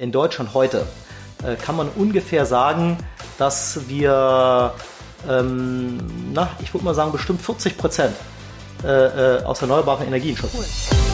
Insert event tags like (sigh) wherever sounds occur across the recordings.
In Deutschland heute äh, kann man ungefähr sagen, dass wir, ähm, na, ich würde mal sagen, bestimmt 40 Prozent äh, äh, aus erneuerbaren Energien schöpfen. Cool.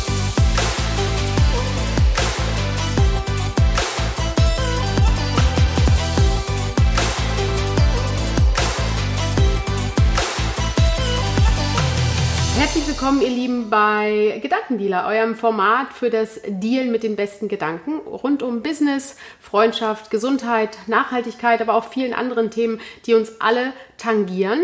Willkommen, ihr Lieben, bei Gedankendealer, eurem Format für das Dealen mit den besten Gedanken rund um Business, Freundschaft, Gesundheit, Nachhaltigkeit, aber auch vielen anderen Themen, die uns alle tangieren.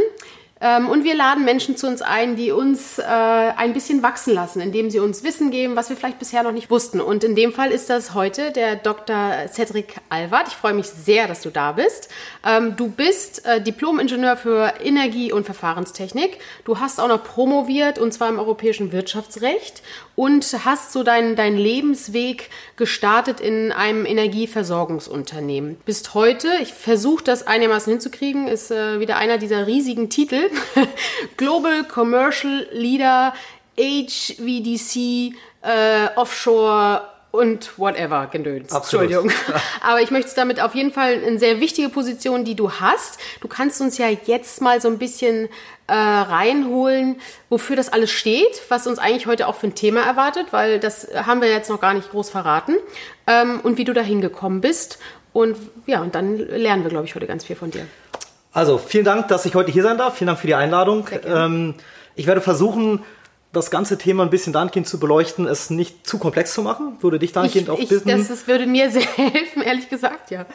Ähm, und wir laden Menschen zu uns ein, die uns äh, ein bisschen wachsen lassen, indem sie uns Wissen geben, was wir vielleicht bisher noch nicht wussten. Und in dem Fall ist das heute der Dr. Cedric Alward. Ich freue mich sehr, dass du da bist. Ähm, du bist äh, Diplom-Ingenieur für Energie- und Verfahrenstechnik. Du hast auch noch promoviert und zwar im europäischen Wirtschaftsrecht und hast so deinen dein Lebensweg gestartet in einem Energieversorgungsunternehmen. Bist heute, ich versuche das einigermaßen hinzukriegen, ist äh, wieder einer dieser riesigen Titel, (laughs) Global Commercial Leader HVDC äh, Offshore und whatever gedöns. Absolut. Entschuldigung. (laughs) Aber ich möchte es damit auf jeden Fall eine sehr wichtige Position, die du hast. Du kannst uns ja jetzt mal so ein bisschen äh, reinholen, wofür das alles steht, was uns eigentlich heute auch für ein Thema erwartet, weil das haben wir jetzt noch gar nicht groß verraten ähm, und wie du da hingekommen bist. Und ja, und dann lernen wir, glaube ich, heute ganz viel von dir. Also vielen Dank, dass ich heute hier sein darf. Vielen Dank für die Einladung. Ähm, ich werde versuchen, das ganze Thema ein bisschen dahingehend zu beleuchten, es nicht zu komplex zu machen. Würde dich dahingehend ich, auch bitten. Das, das, würde mir (laughs) sehr helfen, ehrlich gesagt, ja.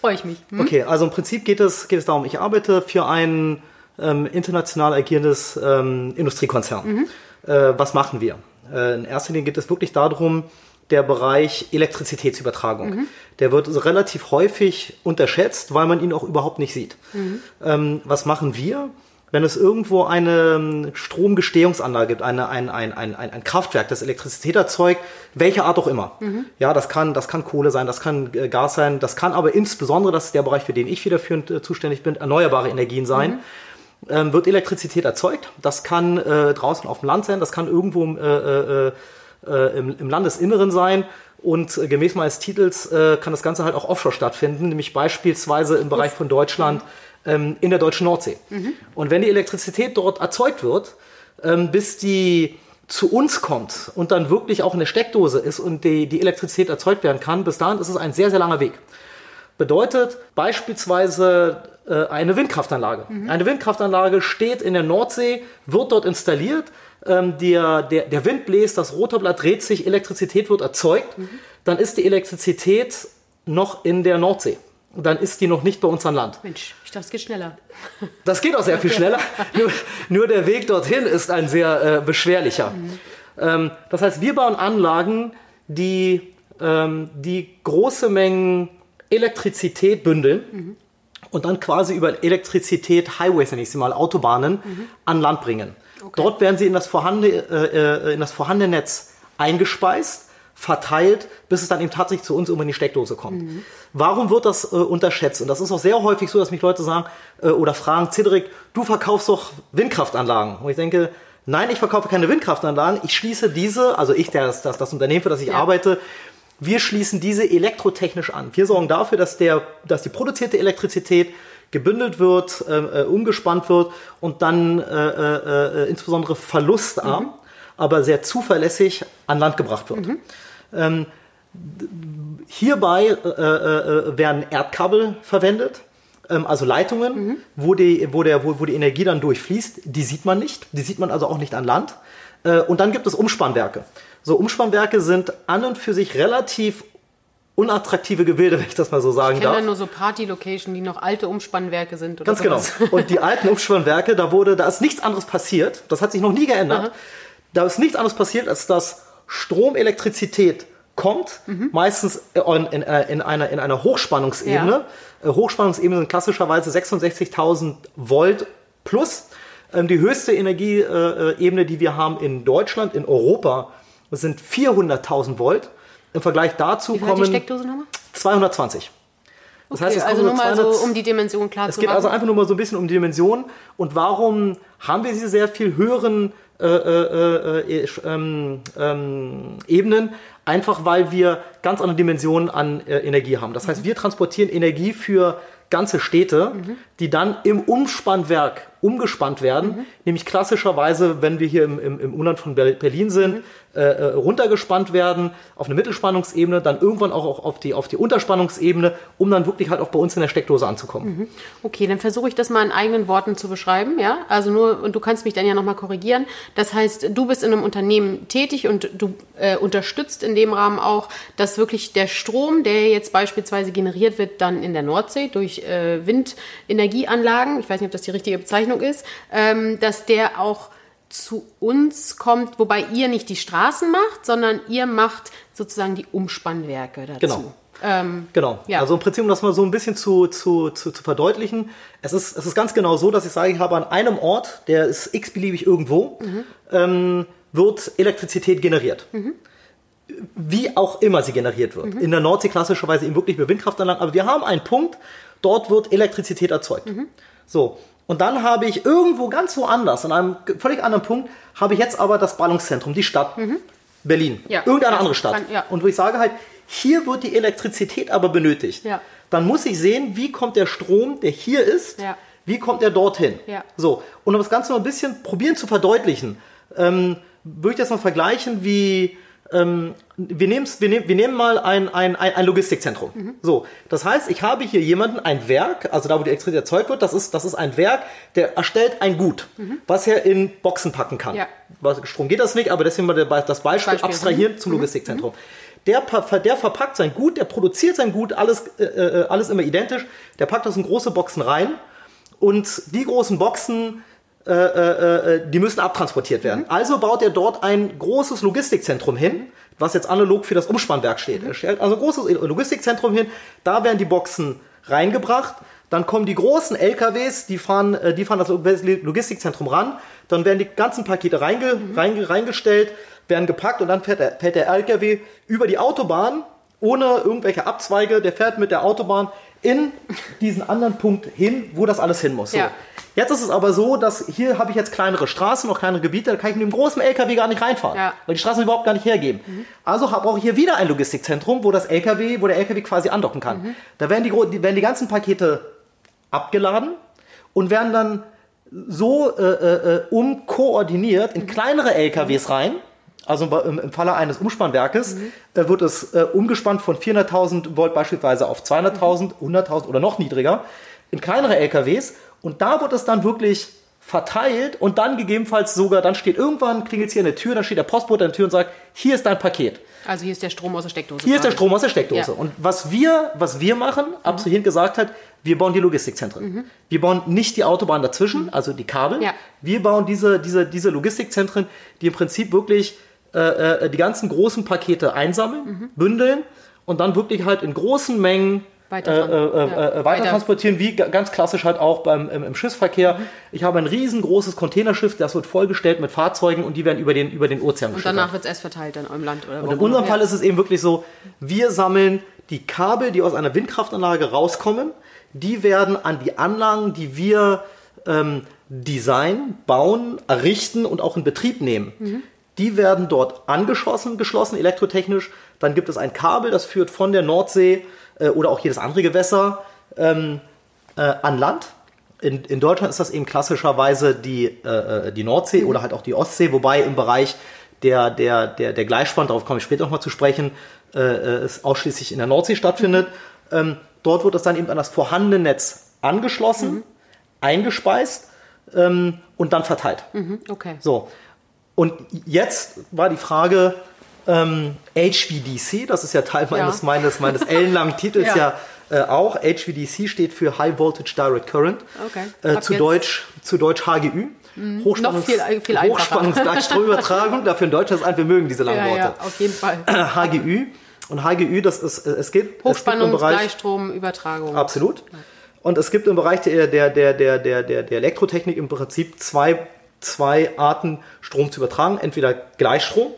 Freue ich mich. Hm? Okay, also im Prinzip geht es, geht es darum, ich arbeite für ein ähm, international agierendes ähm, Industriekonzern. Mhm. Äh, was machen wir? Äh, in erster Linie geht es wirklich darum, der Bereich Elektrizitätsübertragung. Mhm. Der wird relativ häufig unterschätzt, weil man ihn auch überhaupt nicht sieht. Mhm. Ähm, was machen wir? Wenn es irgendwo eine ähm, Stromgestehungsanlage gibt, eine, ein, ein, ein, ein Kraftwerk, das Elektrizität erzeugt, welche Art auch immer. Mhm. Ja, das kann, das kann Kohle sein, das kann äh, Gas sein, das kann aber insbesondere, das ist der Bereich, für den ich federführend äh, zuständig bin, erneuerbare Energien sein. Mhm. Ähm, wird Elektrizität erzeugt. Das kann äh, draußen auf dem Land sein, das kann irgendwo äh, äh, äh, im, im Landesinneren sein. Und äh, gemäß meines Titels äh, kann das Ganze halt auch offshore stattfinden, nämlich beispielsweise im Bereich von Deutschland ähm, in der deutschen Nordsee. Mhm. Und wenn die Elektrizität dort erzeugt wird, ähm, bis die zu uns kommt und dann wirklich auch in der Steckdose ist und die, die Elektrizität erzeugt werden kann, bis dahin ist es ein sehr, sehr langer Weg. Bedeutet beispielsweise äh, eine Windkraftanlage. Mhm. Eine Windkraftanlage steht in der Nordsee, wird dort installiert, ähm, der, der, der Wind bläst, das Rotorblatt dreht sich, Elektrizität wird erzeugt, mhm. dann ist die Elektrizität noch in der Nordsee. Dann ist die noch nicht bei uns an Land. Mensch, ich dachte, es geht schneller. (laughs) Das geht auch sehr viel schneller. nur, nur, der Weg dorthin ist ein sehr äh, beschwerlicher. Mhm. Ähm, das heißt, wir bauen Anlagen, die, ähm, die große Mengen Elektrizität bündeln mhm. und dann quasi über Elektrizität Highways, nenne ich sie mal, Autobahnen, mhm. an Land bringen. Okay. Dort werden sie in das, vorhandene, äh, äh, in das vorhandene Netz eingespeist, verteilt, bis es dann eben tatsächlich zu uns in die Steckdose kommt. Mhm. Warum wird das äh, unterschätzt? Und das ist auch sehr häufig so, dass mich Leute sagen äh, oder fragen, Cedric, du verkaufst doch Windkraftanlagen. Und ich denke, nein, ich verkaufe keine Windkraftanlagen. Ich schließe diese, also ich, das, das, das Unternehmen, für das ich ja. arbeite, wir schließen diese elektrotechnisch an. Wir sorgen dafür, dass, der, dass die produzierte Elektrizität gebündelt wird, äh, äh, umgespannt wird und dann äh, äh, äh insbesondere verlustarm, mhm. aber sehr zuverlässig an Land gebracht wird. Mhm. Ähm, hierbei äh, werden Erdkabel verwendet, ähm, also Leitungen, mhm. wo, die, wo, der, wo, wo die Energie dann durchfließt. Die sieht man nicht, die sieht man also auch nicht an Land. und dann gibt es Umspannwerke. So Umspannwerke sind an und für sich relativ unattraktive Gebilde, wenn ich das mal so sagen ich darf. Ich nur so Party-Location, die noch alte Umspannwerke sind. Oder Ganz genau. sowas. genau. (laughs) Und die alten Umspannwerke, da wurde, da ist nichts anderes passiert. Das hat sich noch nie geändert. Aha. Da ist nichts anderes passiert, als dass Stromelektrizität kommt, mhm. meistens in, in, in, einer, in einer Hochspannungsebene. Ja. Äh, Hochspannungsebene sind klassischerweise 66.000 Volt plus. Ähm, die höchste Energieebene, die wir haben in Deutschland, in Europa, sind 400.000 Volt. Im Vergleich dazu Wie kommen. Die Steckdose nochmal? 220. Das okay, heißt, es also nur mal 200, so, um die Dimension klar. Es geht also einfach nur mal so ein bisschen um die Dimension. Und warum haben wir diese sehr viel höheren äh, äh, äh, äh ähm, ähm, Ebenen? Einfach weil wir ganz andere Dimensionen an äh, Energie haben. Das heißt, wir transportieren Energie für ganze Städte, mhm. Die dann im Umspannwerk umgespannt werden, mhm. nämlich klassischerweise, wenn wir hier im, im, im Umland von Berlin sind, mhm. äh, äh, runtergespannt werden auf eine Mittelspannungsebene, dann irgendwann auch, auch auf, die, auf die Unterspannungsebene, um dann wirklich halt auch bei uns in der Steckdose anzukommen. Mhm. Okay, dann versuche ich das mal in eigenen Worten zu beschreiben, ja? Also nur, und du kannst mich dann ja nochmal korrigieren. Das heißt, du bist in einem Unternehmen tätig und du äh, unterstützt in dem Rahmen auch, dass wirklich der Strom, der jetzt beispielsweise generiert wird, dann in der Nordsee durch äh, Windenergieanlagen, ich weiß nicht, ob das die richtige Bezeichnung ist, ähm, dass der auch zu uns kommt, wobei ihr nicht die Straßen macht, sondern ihr macht sozusagen die Umspannwerke dazu. Genau. Ähm, genau. Ja. Also im Prinzip, um das mal so ein bisschen zu, zu, zu, zu verdeutlichen, es ist, es ist ganz genau so, dass ich sage, ich habe an einem Ort, der ist x-beliebig irgendwo, mhm. ähm, wird Elektrizität generiert. Mhm. Wie auch immer sie generiert wird. Mhm. In der Nordsee klassischerweise eben wirklich über Windkraftanlagen, aber wir haben einen Punkt, dort wird Elektrizität erzeugt. Mhm. So, und dann habe ich irgendwo ganz woanders, an einem völlig anderen Punkt, habe ich jetzt aber das Ballungszentrum, die Stadt mhm. Berlin. Ja. Irgendeine andere Stadt. Kann, ja. Und wo ich sage halt, hier wird die Elektrizität aber benötigt. Ja. Dann muss ich sehen, wie kommt der Strom, der hier ist, ja. wie kommt er dorthin. Ja. So. Und um das Ganze mal ein bisschen probieren zu verdeutlichen, ähm, würde ich das mal vergleichen wie ähm, wir, wir, nehm, wir nehmen mal ein, ein, ein Logistikzentrum. Mhm. So, das heißt, ich habe hier jemanden, ein Werk, also da, wo die Elektrizität erzeugt wird, das ist, das ist ein Werk, der erstellt ein Gut, mhm. was er in Boxen packen kann. Ja. Strom geht das nicht, aber deswegen mal das Beispiel, Beispiel. abstrahieren mhm. zum Logistikzentrum. Mhm. Der, der, verpackt sein Gut, der produziert sein Gut, alles, äh, äh, alles immer identisch, der packt das in große Boxen rein und die großen Boxen äh, äh, äh, die müssen abtransportiert werden. Mhm. Also baut er dort ein großes Logistikzentrum hin, was jetzt analog für das Umspannwerk steht. Mhm. Er stellt also ein großes Logistikzentrum hin, da werden die Boxen reingebracht, dann kommen die großen LKWs, die fahren, die fahren das Logistikzentrum ran, dann werden die ganzen Pakete reinge, mhm. reinge, reingestellt, werden gepackt und dann fährt der, fährt der LKW über die Autobahn ohne irgendwelche Abzweige, der fährt mit der Autobahn in diesen anderen Punkt hin, wo das alles hin muss. So. Ja. Jetzt ist es aber so, dass hier habe ich jetzt kleinere Straßen, noch kleinere Gebiete, da kann ich mit dem großen LKW gar nicht reinfahren, ja. weil die Straßen überhaupt gar nicht hergeben. Mhm. Also brauche ich hier wieder ein Logistikzentrum, wo das LKW, wo der LKW quasi andocken kann. Mhm. Da werden die, werden die ganzen Pakete abgeladen und werden dann so äh, äh, äh umkoordiniert in mhm. kleinere LKWs rein. Also im, im Falle eines Umspannwerkes mhm. äh, wird es äh, umgespannt von 400.000 Volt beispielsweise auf 200.000, 100.000 oder noch niedriger in kleinere LKWs und da wird es dann wirklich verteilt und dann gegebenenfalls sogar, dann steht irgendwann, klingelt es hier an der Tür, dann steht der Postbote an der Tür und sagt, hier ist dein Paket. Also hier ist der Strom aus der Steckdose. Hier ist der Strom aus der Steckdose. Ja. Und was wir, was wir machen, mhm. abstrahierend gesagt hat, wir bauen die Logistikzentren. Mhm. Wir bauen nicht die Autobahn dazwischen, mhm. also die Kabel. Ja. Wir bauen diese, diese, diese Logistikzentren, die im Prinzip wirklich äh, äh, die ganzen großen Pakete einsammeln, mhm. bündeln und dann wirklich halt in großen Mengen weiter, äh, äh, ja. Äh, weiter, transportieren, wie ganz klassisch halt auch beim, im, im Schiffsverkehr. Mhm. Ich habe ein riesengroßes Containerschiff, das wird vollgestellt mit Fahrzeugen und die werden über den, über den Ozean Und danach wird es erst verteilt dann im Land. Oder und in unserem Fall ist es eben wirklich so, wir sammeln die Kabel, die aus einer Windkraftanlage rauskommen, die werden an die Anlagen, die wir ähm, designen, bauen, errichten und auch in Betrieb nehmen. Mhm. Die werden dort angeschlossen, geschlossen, elektrotechnisch. Dann gibt es ein Kabel, das führt von der Nordsee äh, oder auch jedes andere Gewässer ähm, äh, an Land. In, in, Deutschland ist das eben klassischerweise die, äh, äh, die Nordsee mhm. oder halt auch die Ostsee, wobei im Bereich der, der, der, der Gleichspann, darauf komme ich später nochmal zu sprechen, äh, äh, es ausschließlich in der Nordsee stattfindet. Mhm. Ähm, dort wird es dann eben an das vorhandene Netz angeschlossen, mhm. eingespeist ähm, und dann verteilt. Mhm. Okay. So. Und jetzt war die Frage, ähm, HVDC, das ist ja Teil meines, ja. meines, meines ellenlangen (laughs) Titels ja, ja äh, auch. HVDC steht für High Voltage Direct Current. Okay. Äh, zu, Deutsch, zu Deutsch HGÜ. Mhm. Hochspannungs viel, viel Hochspannungsgleichstromübertragung. (laughs) Dafür in Deutschland ein, wir mögen diese langen Worte. Ja, auf jeden Fall. (clears throat) HGÜ. Und HGÜ, das ist, es gibt. Hochspannungsgleichstromübertragung. Absolut. Und es gibt im Bereich der, der, der, der, der, der Elektrotechnik im Prinzip zwei, zwei Arten, Strom zu übertragen. Entweder Gleichstrom,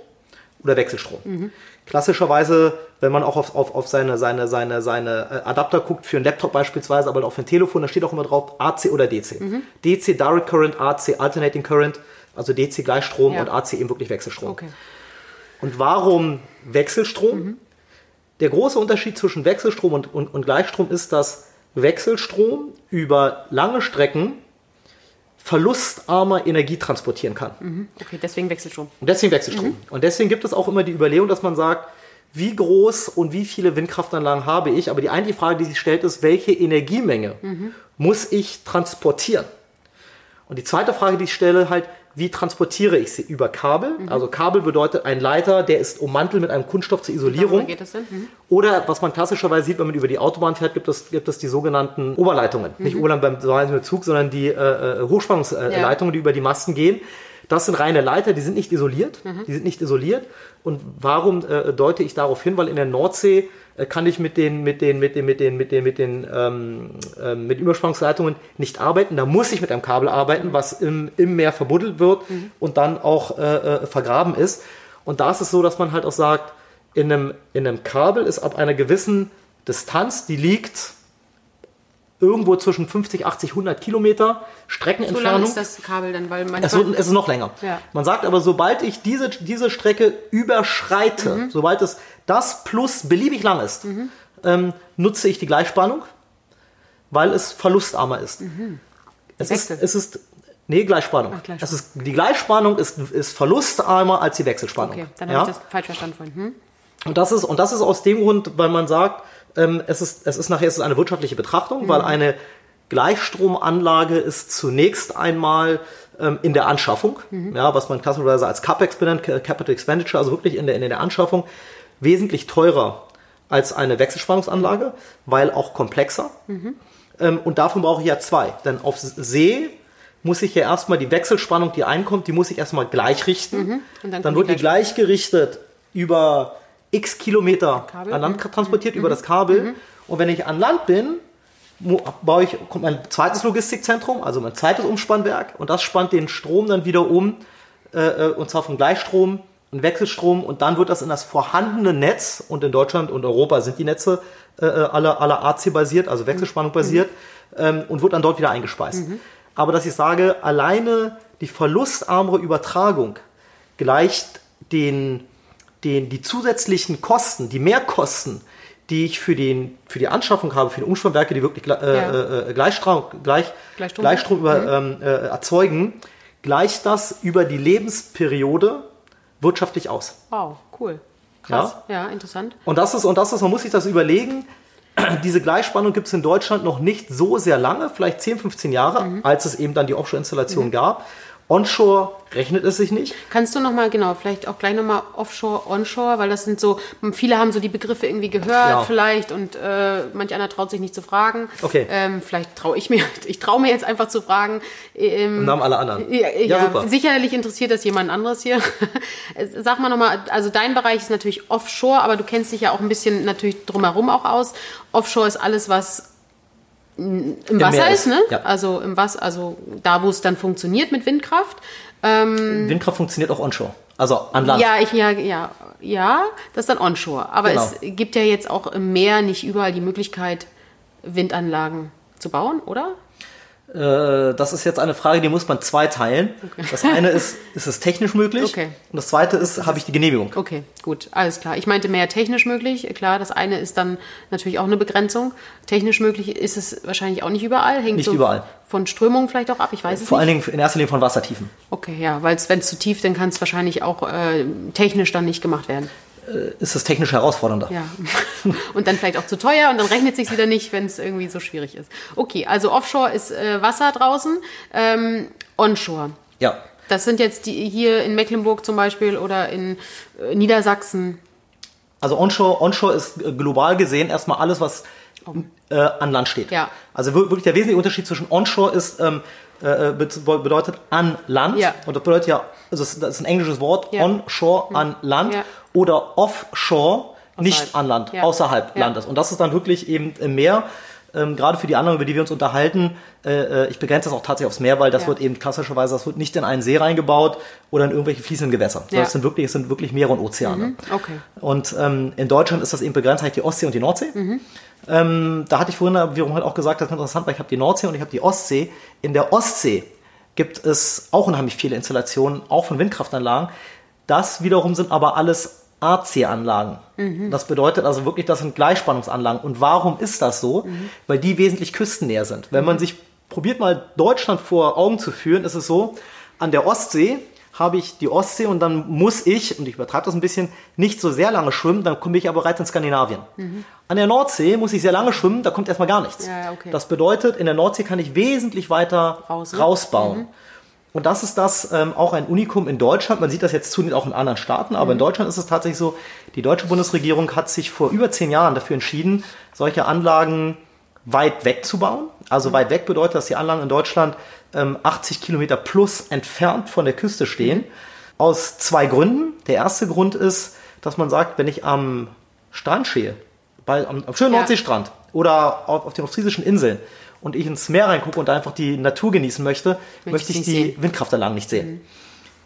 oder Wechselstrom. Mhm. Klassischerweise, wenn man auch auf, auf, auf seine, seine, seine, seine äh, Adapter guckt, für einen Laptop beispielsweise, aber auch für ein Telefon, da steht auch immer drauf AC oder DC. Mhm. DC Direct Current, AC Alternating Current, also DC Gleichstrom ja. und AC eben wirklich Wechselstrom. Okay. Und warum Wechselstrom? Mhm. Der große Unterschied zwischen Wechselstrom und, und, und Gleichstrom ist, dass Wechselstrom über lange Strecken verlustarmer Energie transportieren kann. Mhm. Okay, deswegen Wechselstrom. Und deswegen Wechselstrom. Mhm. Und deswegen gibt es auch immer die Überlegung, dass man sagt, wie groß und wie viele Windkraftanlagen habe ich? Aber die eigentliche Frage, die sich stellt, ist, welche Energiemenge mhm. muss ich transportieren? Und die zweite Frage, die ich stelle, halt, wie transportiere ich sie? Über Kabel. Mhm. Also Kabel bedeutet ein Leiter, der ist ummantelt mit einem Kunststoff zur Isolierung. Denn? Mhm. Oder was man klassischerweise sieht, wenn man über die Autobahn fährt, gibt es, gibt es die sogenannten Oberleitungen. Mhm. Nicht Oberleitungen beim Zug, sondern die äh, äh Hochspannungsleitungen, ja. die über die Masten gehen. Das sind reine Leiter, die sind nicht isoliert. Mhm. Die sind nicht isoliert. Und warum äh, deute ich darauf hin? Weil in der Nordsee äh, kann ich mit den, mit den, mit den, mit den, mit den, mit den, ähm, äh, mit Überspannungsleitungen nicht arbeiten. Da muss ich mit einem Kabel arbeiten, was im, im Meer verbuddelt wird mhm. und dann auch äh, äh, vergraben ist. Und da ist es so, dass man halt auch sagt, in einem, in einem Kabel ist ab einer gewissen Distanz, die liegt irgendwo zwischen 50, 80, 100 Kilometer Streckenentfernung. So lang ist das Kabel dann, weil man es, es ist noch länger. Ja. Man sagt aber, sobald ich diese, diese Strecke überschreite, mhm. sobald es das plus beliebig lang ist, mhm. ähm, nutze ich die Gleichspannung, weil es verlustarmer ist. Mhm. Es, ist es ist Nee, Gleichspannung. Ach, Gleichspannung. Es ist, die Gleichspannung ist, ist verlustarmer als die Wechselspannung. Okay, dann habe ja? ich das falsch verstanden vorhin. Hm? Und das ist, und das ist aus dem Grund, weil man sagt, ähm, es, ist, es ist nachher es ist eine wirtschaftliche Betrachtung, mhm. weil eine Gleichstromanlage ist zunächst einmal ähm, in der Anschaffung, mhm. ja, was man klassischerweise als CAPEX benennt, Capital Expenditure, also wirklich in der, in der Anschaffung, wesentlich teurer als eine Wechselspannungsanlage, weil auch komplexer. Mhm. Ähm, und davon brauche ich ja zwei. Denn auf See muss ich ja erstmal die Wechselspannung, die einkommt, die muss ich erstmal gleich richten. Mhm. dann, dann wird die gleichgerichtet über x Kilometer Kabel. an Land transportiert mhm. über das Kabel. Mhm. Und wenn ich an Land bin, baue ich, kommt mein zweites Logistikzentrum, also mein zweites Umspannwerk und das spannt den Strom dann wieder um, äh, äh, und zwar vom Gleichstrom und Wechselstrom und dann wird das in das vorhandene Netz und in Deutschland und Europa sind die Netze äh, äh alle, alle AC basiert, also Wechselspannung basiert mhm. ähm, und wird dann dort wieder eingespeist. Mhm. Aber dass ich sage, alleine die verlustarmere Übertragung gleicht den den, die zusätzlichen Kosten, die Mehrkosten, die ich für, den, für die Anschaffung habe, für die Umspannwerke, die wirklich äh, ja. äh, Gleichstrom, gleich, Gleichstrom, Gleichstrom über, mhm. ähm, äh, erzeugen, gleicht das über die Lebensperiode wirtschaftlich aus. Wow, cool. Krass. Ja, ja interessant. Und das ist, und das ist, man muss sich das überlegen, (clears throat) diese Gleichspannung gibt es in Deutschland noch nicht so sehr lange, vielleicht 10, 15 Jahre, mhm. als es eben dann die Offshore-Installation mhm. gab. Onshore rechnet es sich nicht. Kannst du nochmal, genau, vielleicht auch gleich nochmal Offshore, Onshore, weil das sind so, viele haben so die Begriffe irgendwie gehört ja. vielleicht und äh, manch einer traut sich nicht zu fragen. Okay. Ähm, vielleicht traue ich mir, (laughs) ich traue mir jetzt einfach zu fragen. Ähm, Im Namen aller anderen. Ja, ja, ja super. sicherlich interessiert das jemand anderes hier. (laughs) Sag mal nochmal, also dein Bereich ist natürlich Offshore, aber du kennst dich ja auch ein bisschen natürlich drumherum auch aus. Offshore ist alles, was im, Im Wasser ist, ne? Ja. Also im Wasser, also da, wo es dann funktioniert mit Windkraft. Ähm, Windkraft funktioniert auch onshore, also an Land. Ja, ich, ja, ja, ja, das ist dann onshore. Aber genau. es gibt ja jetzt auch im Meer nicht überall die Möglichkeit, Windanlagen zu bauen, oder? Äh, das ist jetzt eine Frage, die muss man zweiteilen. Okay. Das eine ist, (laughs) ist es technisch möglich? Okay. Und das zweite ist, habe ich die Genehmigung? Okay, gut, alles klar. Ich meinte mehr technisch möglich. Klar, das eine ist dann natürlich auch eine Begrenzung. Technisch möglich ist es wahrscheinlich auch nicht überall. Hängt nicht so überall. Von Strömung vielleicht auch ab, ich weiß es Vor nicht. allen Dingen in erster Linie von Wassertiefen. Okay, ja, weil wenn es zu tief, dann kann es wahrscheinlich auch äh, technisch dann nicht gemacht werden. Äh, ist es technisch herausfordernder. Ja. Und dann vielleicht auch zu teuer und dann rechnet sich wieder nicht, wenn es irgendwie so schwierig ist. Okay, also Offshore ist äh, Wasser draußen, ähm, Onshore. Ja. Das sind jetzt die hier in Mecklenburg zum Beispiel oder in äh, Niedersachsen. Also Onshore, Onshore ist äh, global gesehen erstmal alles, was oh. äh, an Land steht. Ja. Also wirklich der wesentliche Unterschied zwischen Onshore ist ähm, äh, bedeutet an Land ja. und das bedeutet ja, also das ist ein englisches Wort, ja. onshore, an Land. Ja oder offshore, außerhalb. nicht an Land, außerhalb. Landes. Und das ist dann wirklich eben im Meer. Ähm, gerade für die anderen, über die wir uns unterhalten, äh, äh ich begrenze das auch tatsächlich aufs Meer, weil das ja. wird eben klassischerweise, das wird nicht in einen See reingebaut oder in irgendwelche fließenden Gewässer. Ja. Das sind wirklich, es sind wirklich Meere und Ozeane. Mhm. Okay. Und ähm, in Deutschland ist das eben begrenzt, halt die Ostsee und die Nordsee. Mhm. Ähm, da hatte ich vorhin wiederum halt auch gesagt, das ist interessant, weil ich habe die Nordsee und ich habe die Ostsee. In der Ostsee gibt es auch unheimlich viele Installationen, auch von Windkraftanlagen Das wiederum sind aber alles AC-Anlagen. Mhm. Das bedeutet also wirklich, das sind Gleichspannungsanlagen. Und warum ist das so? Mhm. Weil die wesentlich küstennäher sind. Wenn man sich probiert mal Deutschland vor Augen zu führen, ist es so, an der Ostsee habe ich die Ostsee und dann muss ich, und ich übertreibe das ein bisschen, nicht so sehr lange schwimmen, dann komme ich aber bereits in Skandinavien. Mhm. An der Nordsee muss ich sehr lange schwimmen, da kommt erstmal gar nichts. Ja, okay. Das bedeutet, in der Nordsee kann ich wesentlich weiter Raus, ne? rausbauen. Mhm. Und das ist das ähm, auch ein Unikum in Deutschland. Man sieht das jetzt zunehmend auch in anderen Staaten, aber mhm. in Deutschland ist es tatsächlich so, die deutsche Bundesregierung hat sich vor über zehn Jahren dafür entschieden, solche Anlagen weit weg zu bauen. Also mhm. weit weg bedeutet, dass die Anlagen in Deutschland ähm, 80 Kilometer plus entfernt von der Küste stehen. Aus zwei Gründen. Der erste Grund ist, dass man sagt, wenn ich am Strand stehe, bei, am, am schönen ja. Nordseestrand oder auf, auf den ostfriesischen Inseln und ich ins Meer reingucke und einfach die Natur genießen möchte, möchte, möchte ich die sehen. Windkraftanlagen nicht sehen. Mhm.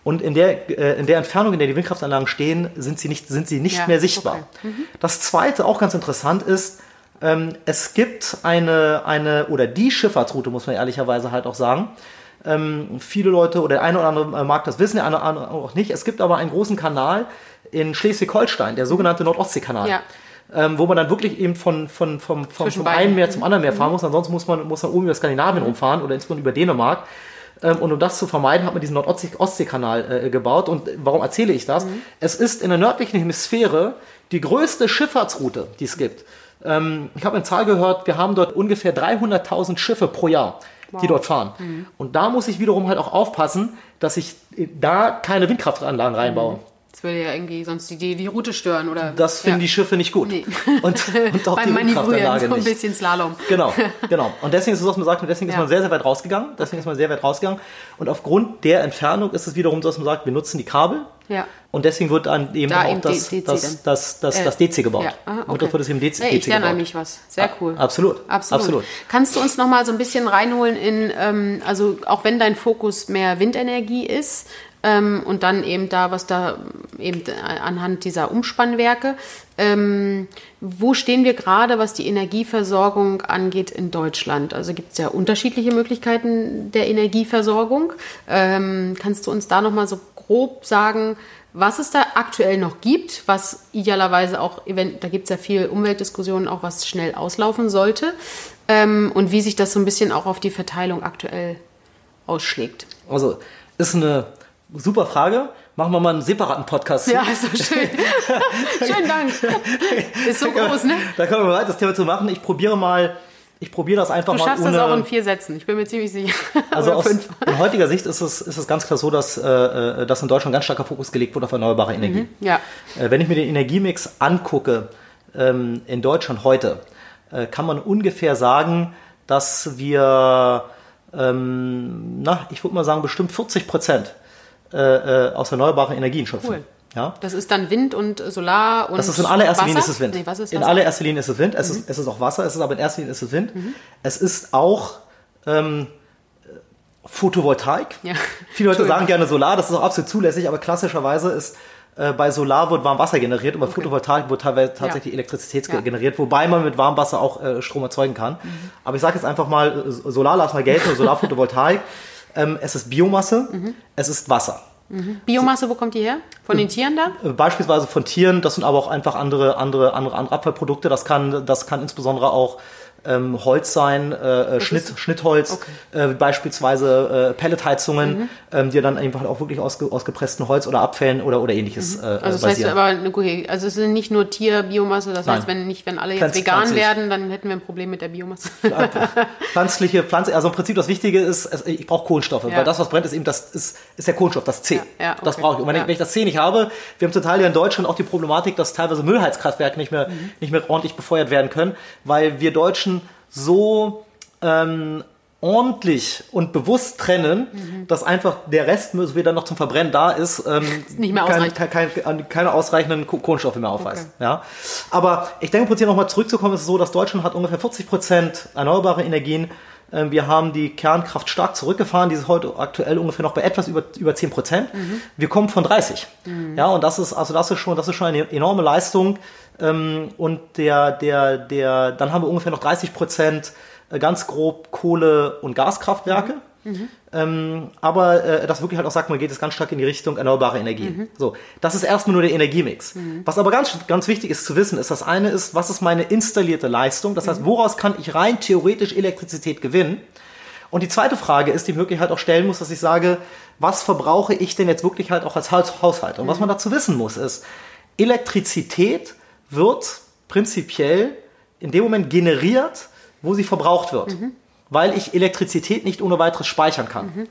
Und in der, äh, in der Entfernung, in der die Windkraftanlagen stehen, sind sie nicht, sind sie nicht ja, mehr sichtbar. Okay. Mhm. Das zweite, auch ganz interessant ist, ähm, es gibt eine, eine, oder die Schifffahrtsroute, muss man ehrlicherweise halt auch sagen. Ähm, viele Leute oder der eine oder andere mag das wissen, der eine oder andere auch nicht. Es gibt aber einen großen Kanal in Schleswig-Holstein, der sogenannte Nordostseekanal. Ja. Ähm, wo man dann wirklich eben von, von, vom, vom, vom einen Meer zum anderen Meer fahren mhm. muss. Ansonsten muss man, muss man oben über Skandinavien rumfahren oder insbesondere über Dänemark. Ähm, und um das zu vermeiden, hat man diesen Nord-Ostsee-Kanal äh, gebaut. Und warum erzähle ich das? Mhm. Es ist in der nördlichen Hemisphäre die größte Schifffahrtsroute, die es gibt. Ähm, ich habe eine Zahl gehört, wir haben dort ungefähr 300.000 Schiffe pro Jahr, wow. die dort fahren. Mhm. Und da muss ich wiederum halt auch aufpassen, dass ich da keine Windkraftanlagen reinbaue. Mhm. Das würde ja irgendwie sonst die, die Route stören, oder? Das finden ja. die Schiffe nicht gut. Nee. (laughs) Und, und auch Beim die Manövrieren so ein bisschen Slalom. Genau, (laughs) genau. Und deswegen ist es, was man sagt, deswegen ja. ist man sehr, sehr weit rausgegangen. Deswegen okay. ist man sehr weit rausgegangen. Und aufgrund der Entfernung ist es wiederum so, dass man sagt, wir nutzen die Kabel. Ja. Und deswegen wird dann eben da auch eben das, DC das, das, das, äh, das, DC gebaut. Ja. Ah, okay. Und das wird es eben DC, hey, ich lerne eigentlich was. Sehr cool. Absolut. Absolut. Absolut. Kannst du uns noch mal so ein bisschen reinholen in, ähm, also auch wenn dein Fokus mehr Windenergie ist, ähm, und dann eben da, was da eben anhand dieser Umspannwerke. Ähm, wo stehen wir gerade, was die Energieversorgung angeht in Deutschland? Also gibt es ja unterschiedliche Möglichkeiten der Energieversorgung. Ähm, kannst du uns da nochmal so grob sagen, was es da aktuell noch gibt, was idealerweise auch, da gibt es ja viel Umweltdiskussionen, auch was schnell auslaufen sollte ähm, und wie sich das so ein bisschen auch auf die Verteilung aktuell ausschlägt. Also ist eine Super Frage. Machen wir mal einen separaten Podcast. Ja, ist so schön. (laughs) Schönen Dank. Ist so groß, ne? Da können wir bereit, das Thema zu machen. Ich probiere mal, ich probiere das einfach du mal. Du schaffst ohne, das auch in vier Sätzen. Ich bin mir ziemlich sicher. (laughs) Also aus in (laughs) heutiger Sicht ist es, ist es ganz klar so, dass, äh, dass in Deutschland ganz starker Fokus gelegt wird auf erneuerbare Energie. Mhm, ja. Äh, wenn ich mir den Energiemix angucke ähm, in Deutschland heute, äh, kann man ungefähr sagen, dass wir, ähm, na, ich würde mal sagen, bestimmt 40 Prozent äh, äh, aus erneuerbaren Energien schöpfen. Cool. Ja? Das ist dann Wind und Solar und Das ist in allererster Linie ist es Wind. Nee, was ist in allererster Linie ist es Wind. Es, mhm. ist, es ist auch Wasser, es ist aber in erster Linie ist es Wind. Mhm. Es ist auch ähm, Photovoltaik. Ja. (laughs) Viele Leute sagen gerne Solar, das ist auch absolut zulässig, aber klassischerweise ist äh, bei Solar wird Warmwasser generiert und bei okay. Photovoltaik wird teilweise tatsächlich ja. Elektrizität ja. generiert, wobei man mit Warmwasser auch äh, Strom erzeugen kann. Mhm. Aber ich sage jetzt einfach mal, äh, Solar lass mal gelten, Solar, (laughs) Photovoltaik. Ähm, es ist Biomasse, mhm. es ist Wasser. Mhm. Biomasse, wo kommt die her? Von den Tieren da? Äh, beispielsweise von Tieren, das sind aber auch einfach andere, andere, andere, andere Abfallprodukte. Das kann, das kann insbesondere auch ähm, Holz sein, äh, äh Schnitt, Schnittholz, okay. äh, beispielsweise äh, Pelletheizungen, mhm. ähm, die dann einfach auch wirklich aus, aus gepresstem Holz oder Abfällen oder, oder ähnliches mhm. äh, Also das basieren. heißt aber, okay, also es sind nicht nur Tierbiomasse, das Nein. heißt, wenn nicht, wenn alle jetzt Pflanz, vegan pflanzlich. werden, dann hätten wir ein Problem mit der Biomasse. Pflanzliche, Pflanze, also im Prinzip das Wichtige ist, ich brauche Kohlenstoffe, ja. weil das, was brennt, ist eben das, ist, ist der Kohlenstoff, das C. Ja, ja, okay. Das brauche ich. Und wenn, ich, wenn ich das C nicht habe, wir haben total hier in Deutschland auch die Problematik, dass teilweise Müllheizkraftwerke nicht mehr, mhm. nicht mehr ordentlich befeuert werden können, weil wir Deutschen so ähm, ordentlich und bewusst trennen, mhm. dass einfach der Restmüll, so wie dann noch zum Verbrennen da ist, ähm, (laughs) nicht mehr kein, kein, kein, keine ausreichenden Kohlenstoffe mehr aufweist. Okay. Ja? Aber ich denke, hier nochmal zurückzukommen, ist es so, dass Deutschland hat ungefähr 40 Prozent erneuerbare Energien. Ähm, wir haben die Kernkraft stark zurückgefahren, die ist heute aktuell ungefähr noch bei etwas über, über 10 Prozent. Mhm. Wir kommen von 30. Mhm. Ja, und das ist, also das ist schon, das ist schon eine enorme Leistung, ähm, und der, der, der, dann haben wir ungefähr noch 30 Prozent äh, ganz grob Kohle- und Gaskraftwerke. Mhm. Ähm, aber äh, das wirklich halt auch sagt, man geht jetzt ganz stark in die Richtung erneuerbare Energien. Mhm. So, das ist erstmal nur der Energiemix. Mhm. Was aber ganz, ganz wichtig ist zu wissen, ist, das eine ist, was ist meine installierte Leistung? Das heißt, mhm. woraus kann ich rein theoretisch Elektrizität gewinnen? Und die zweite Frage ist, die ich wirklich halt auch stellen muss, dass ich sage, was verbrauche ich denn jetzt wirklich halt auch als Haushalt? Und was mhm. man dazu wissen muss, ist, Elektrizität wird prinzipiell in dem Moment generiert, wo sie verbraucht wird. Mhm. Weil ich Elektrizität nicht ohne weiteres speichern kann. Mhm.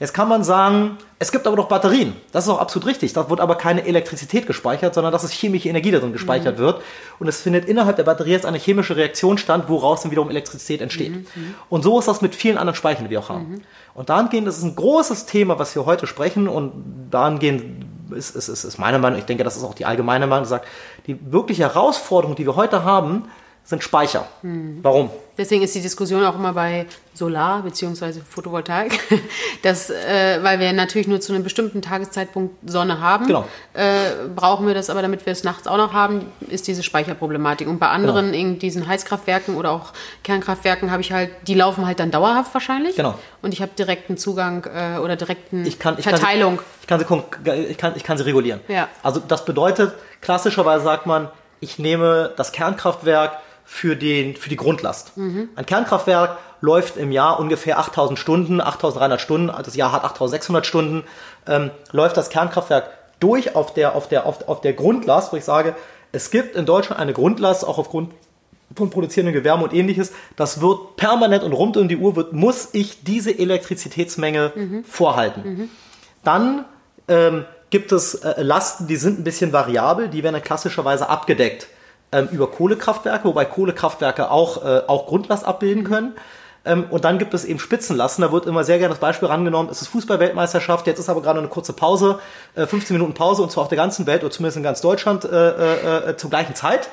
Jetzt kann man sagen, es gibt aber doch Batterien. Das ist auch absolut richtig. Da wird aber keine Elektrizität gespeichert, sondern dass es chemische Energie darin gespeichert mhm. wird. Und es findet innerhalb der Batterie jetzt eine chemische Reaktion statt, woraus dann wiederum Elektrizität entsteht. Mhm. mhm. Und so ist das mit vielen anderen Speichern, die wir auch haben. Mhm. Und dahingehend ist es ein großes Thema, was wir heute sprechen. Und dahingehend ist, ist, ist, ist meine Meinung, ich denke, das ist auch die allgemeine Meinung, sagt, die wirkliche Herausforderung, die wir heute haben, sind Speicher. Hm. Warum? Deswegen ist die Diskussion auch immer bei Solar bzw. Photovoltaik, (laughs) dass, äh, weil wir natürlich nur zu einem bestimmten Tageszeitpunkt Sonne haben, genau. äh, brauchen wir das aber, damit wir es nachts auch noch haben, ist diese Speicherproblematik. Und bei anderen, genau. in diesen Heizkraftwerken oder auch Kernkraftwerken, habe ich halt, die laufen halt dann dauerhaft wahrscheinlich. Genau. Und ich habe direkten Zugang äh, oder direkten ich kann, ich Verteilung. Kann sie, ich, kann sie, ich, kann, ich kann sie regulieren. Ja. Also das bedeutet, klassischerweise sagt man, ich nehme das Kernkraftwerk für, den, für die Grundlast. Mhm. Ein Kernkraftwerk läuft im Jahr ungefähr 8000 Stunden, 8300 Stunden, das Jahr hat 8600 Stunden, ähm, läuft das Kernkraftwerk durch auf der, auf, der, auf, auf der Grundlast, wo ich sage, es gibt in Deutschland eine Grundlast, auch aufgrund von produzierenden Gewerben und ähnliches, das wird permanent und rund um die Uhr wird, muss ich diese Elektrizitätsmenge mhm. vorhalten. Mhm. Dann ähm, gibt es äh, Lasten, die sind ein bisschen variabel, die werden dann klassischerweise abgedeckt ähm, über Kohlekraftwerke, wobei Kohlekraftwerke auch, äh, auch Grundlast abbilden können. Ähm, und dann gibt es eben Spitzenlasten. Da wird immer sehr gerne das Beispiel rangenommen, es ist Fußballweltmeisterschaft, jetzt ist aber gerade eine kurze Pause, äh, 15 Minuten Pause und zwar auf der ganzen Welt oder zumindest in ganz Deutschland äh, äh, äh zur gleichen Zeit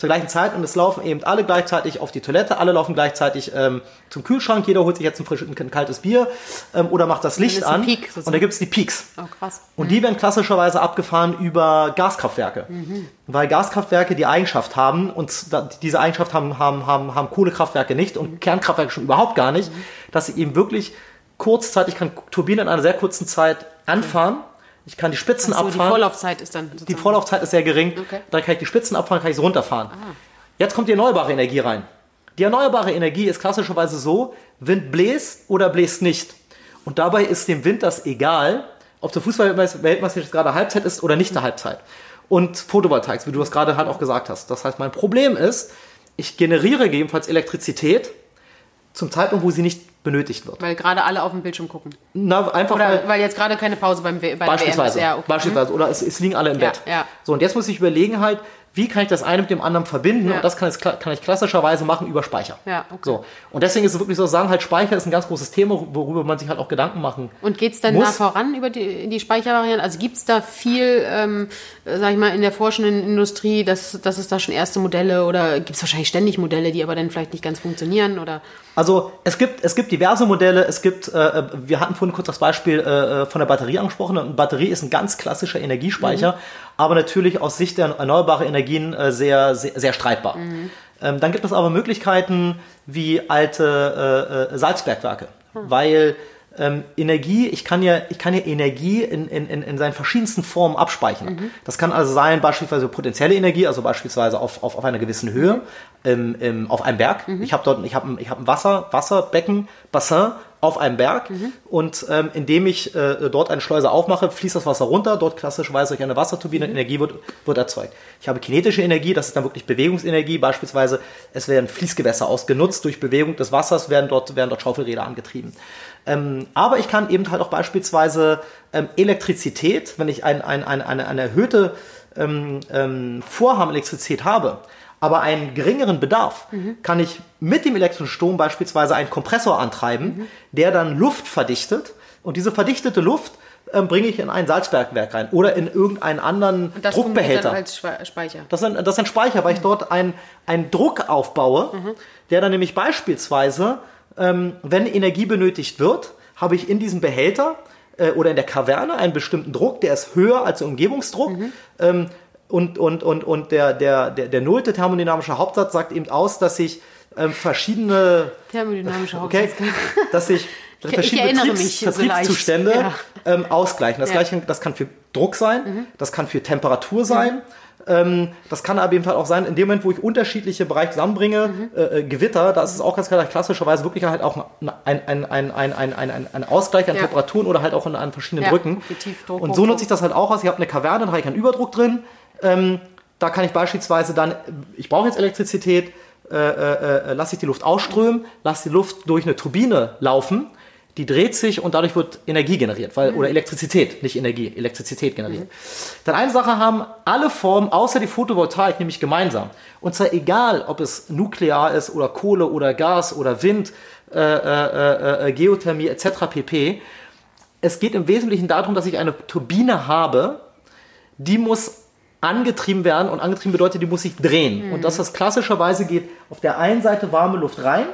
zur gleichen Zeit und es laufen eben alle gleichzeitig auf die Toilette, alle laufen gleichzeitig ähm, zum Kühlschrank, jeder holt sich jetzt ein, frisches, ein kaltes Bier ähm, oder macht das Licht an Peak, und da gibt es die Peaks. Oh, krass. Und mhm. die werden klassischerweise abgefahren über Gaskraftwerke, mhm. weil Gaskraftwerke die Eigenschaft haben und diese Eigenschaft haben, haben, haben, haben Kohlekraftwerke nicht und mhm. Kernkraftwerke schon überhaupt gar nicht, mhm. dass sie eben wirklich kurzzeitig kann Turbinen in einer sehr kurzen Zeit anfahren ich kann die Spitzen so, abfahren. Die Vorlaufzeit ist dann. Die Vorlaufzeit ist sehr gering. Okay. Dann kann ich die Spitzen abfahren, kann ich sie runterfahren. Ah. Jetzt kommt die erneuerbare Energie rein. Die erneuerbare Energie ist klassischerweise so, Wind bläst oder bläst nicht. Und dabei ist dem Wind das egal, ob der Fußball-Weltmeisterschaft gerade Halbzeit ist oder nicht der Halbzeit. Und Photovoltaik, wie du es gerade halt auch gesagt hast. Das heißt, mein Problem ist, ich generiere gegebenenfalls Elektrizität zum Zeitpunkt, wo sie nicht benötigt wird. Weil gerade alle auf dem Bildschirm gucken. Na, einfach Oder weil, weil jetzt gerade keine Pause beim bei beispielsweise, der WM ist. Ja, okay. Beispielsweise. Oder es, es liegen alle im Bett. Ja. So, und jetzt muss ich überlegen halt, wie kann ich das eine mit dem anderen verbinden? Ja. Und das kann ich, kann ich klassischerweise machen über Speicher. Ja, okay. So. Und deswegen ist es wirklich so sagen, halt Speicher ist ein ganz großes Thema, worüber man sich halt auch Gedanken machen Und geht es dann muss. da voran über die, die Speichervariante? Also gibt es da viel, ähm, sag ich mal, in der forschenden Industrie, dass, dass es da schon erste Modelle oder gibt es wahrscheinlich ständig Modelle, die aber dann vielleicht nicht ganz funktionieren? Oder? Also es gibt, es gibt diverse Modelle. Es gibt, äh, wir hatten vorhin kurz das Beispiel äh, von der Batterie angesprochen. Eine Batterie ist ein ganz klassischer Energiespeicher. Mhm aber natürlich aus Sicht der erneuerbaren Energien äh, sehr, sehr, sehr, streitbar. Mhm. Ähm, dann gibt es aber Möglichkeiten wie alte äh, äh Salzbergwerke, mhm. weil ähm, Energie, ich kann ja, ich kann ja Energie in, in, in seinen verschiedensten Formen abspeichern. Mhm. Das kann also sein, beispielsweise potenzielle Energie, also beispielsweise auf, auf, auf einer gewissen Höhe, im, im, auf einem Berg. Mhm. Ich habe dort, ich habe ich hab ein Wasser, Wasserbecken, Bassin auf einem Berg mhm. und ähm, indem ich äh, dort eine Schleuse aufmache, fließt das Wasser runter, dort klassischerweise durch eine Wasserturbine mhm. Energie wird, wird erzeugt. Ich habe kinetische Energie, das ist dann wirklich Bewegungsenergie, beispielsweise es werden Fließgewässer ausgenutzt, durch Bewegung des Wassers werden dort, werden dort Schaufelräder angetrieben. Ähm, aber ich kann eben halt auch beispielsweise ähm, Elektrizität, wenn ich ein, ein, ein, eine, eine erhöhte ähm, ähm, Vorhaben Elektrizität habe, aber einen geringeren Bedarf, mhm. kann ich mit dem elektrischen Strom beispielsweise einen Kompressor antreiben, mhm. der dann Luft verdichtet. Und diese verdichtete Luft ähm, bringe ich in ein Salzbergwerk rein oder in irgendeinen anderen und das Druckbehälter. Dann als Speicher. Das ist ein, das ist ein Speicher, weil mhm. ich dort einen Druck aufbaue, mhm. der dann nämlich beispielsweise, ähm, wenn Energie benötigt wird, habe ich in diesem Behälter äh, oder in der Kaverne einen bestimmten Druck, der ist höher als der Umgebungsdruck. Mhm. Ähm, und, und, und, und der, der, der, der nullte thermodynamische Hauptsatz sagt eben aus, dass sich ähm, verschiedene thermodynamische (laughs) Hauptsatz, okay, dass sich verschiedene Vertriebs, Vertriebszustände ja. ähm, ausgleichen. Das, ja. gleiche, das kann für Druck sein, mhm. das kann für Temperatur sein. Mhm. Ähm, das kann aber eben halt auch sein, in dem Moment, wo ich unterschiedliche Bereiche zusammenbringe, mhm. äh, Gewitter, da ist es auch ganz klar, klassischerweise wirklich halt auch ein, ein, ein, ein, ein, ein, ein, Ausgleich an ja. Temperaturen oder halt auch an, an verschiedenen ja. Drücken. Und so nutze ich das halt auch aus. Ich habe eine Kaverne, da habe ich einen Überdruck drin. Ähm, da kann ich beispielsweise dann, ich brauche jetzt Elektrizität, äh, äh, äh lasse ich die Luft ausströmen, lasse die Luft durch eine Turbine laufen die dreht sich und dadurch wird Energie generiert, weil, mhm. oder Elektrizität, nicht Energie, Elektrizität generiert. Mhm. Dann eine Sache haben alle Formen außer die Photovoltaik nämlich gemeinsam. Und zwar egal, ob es nuklear ist oder Kohle oder Gas oder Wind, äh, äh, äh, äh Geothermie etc. pp. Es geht im Wesentlichen darum, dass ich eine Turbine habe, die muss angetrieben werden und angetrieben bedeutet, die muss sich drehen. Mhm. Und dass das klassischerweise geht auf der einen Seite warme Luft rein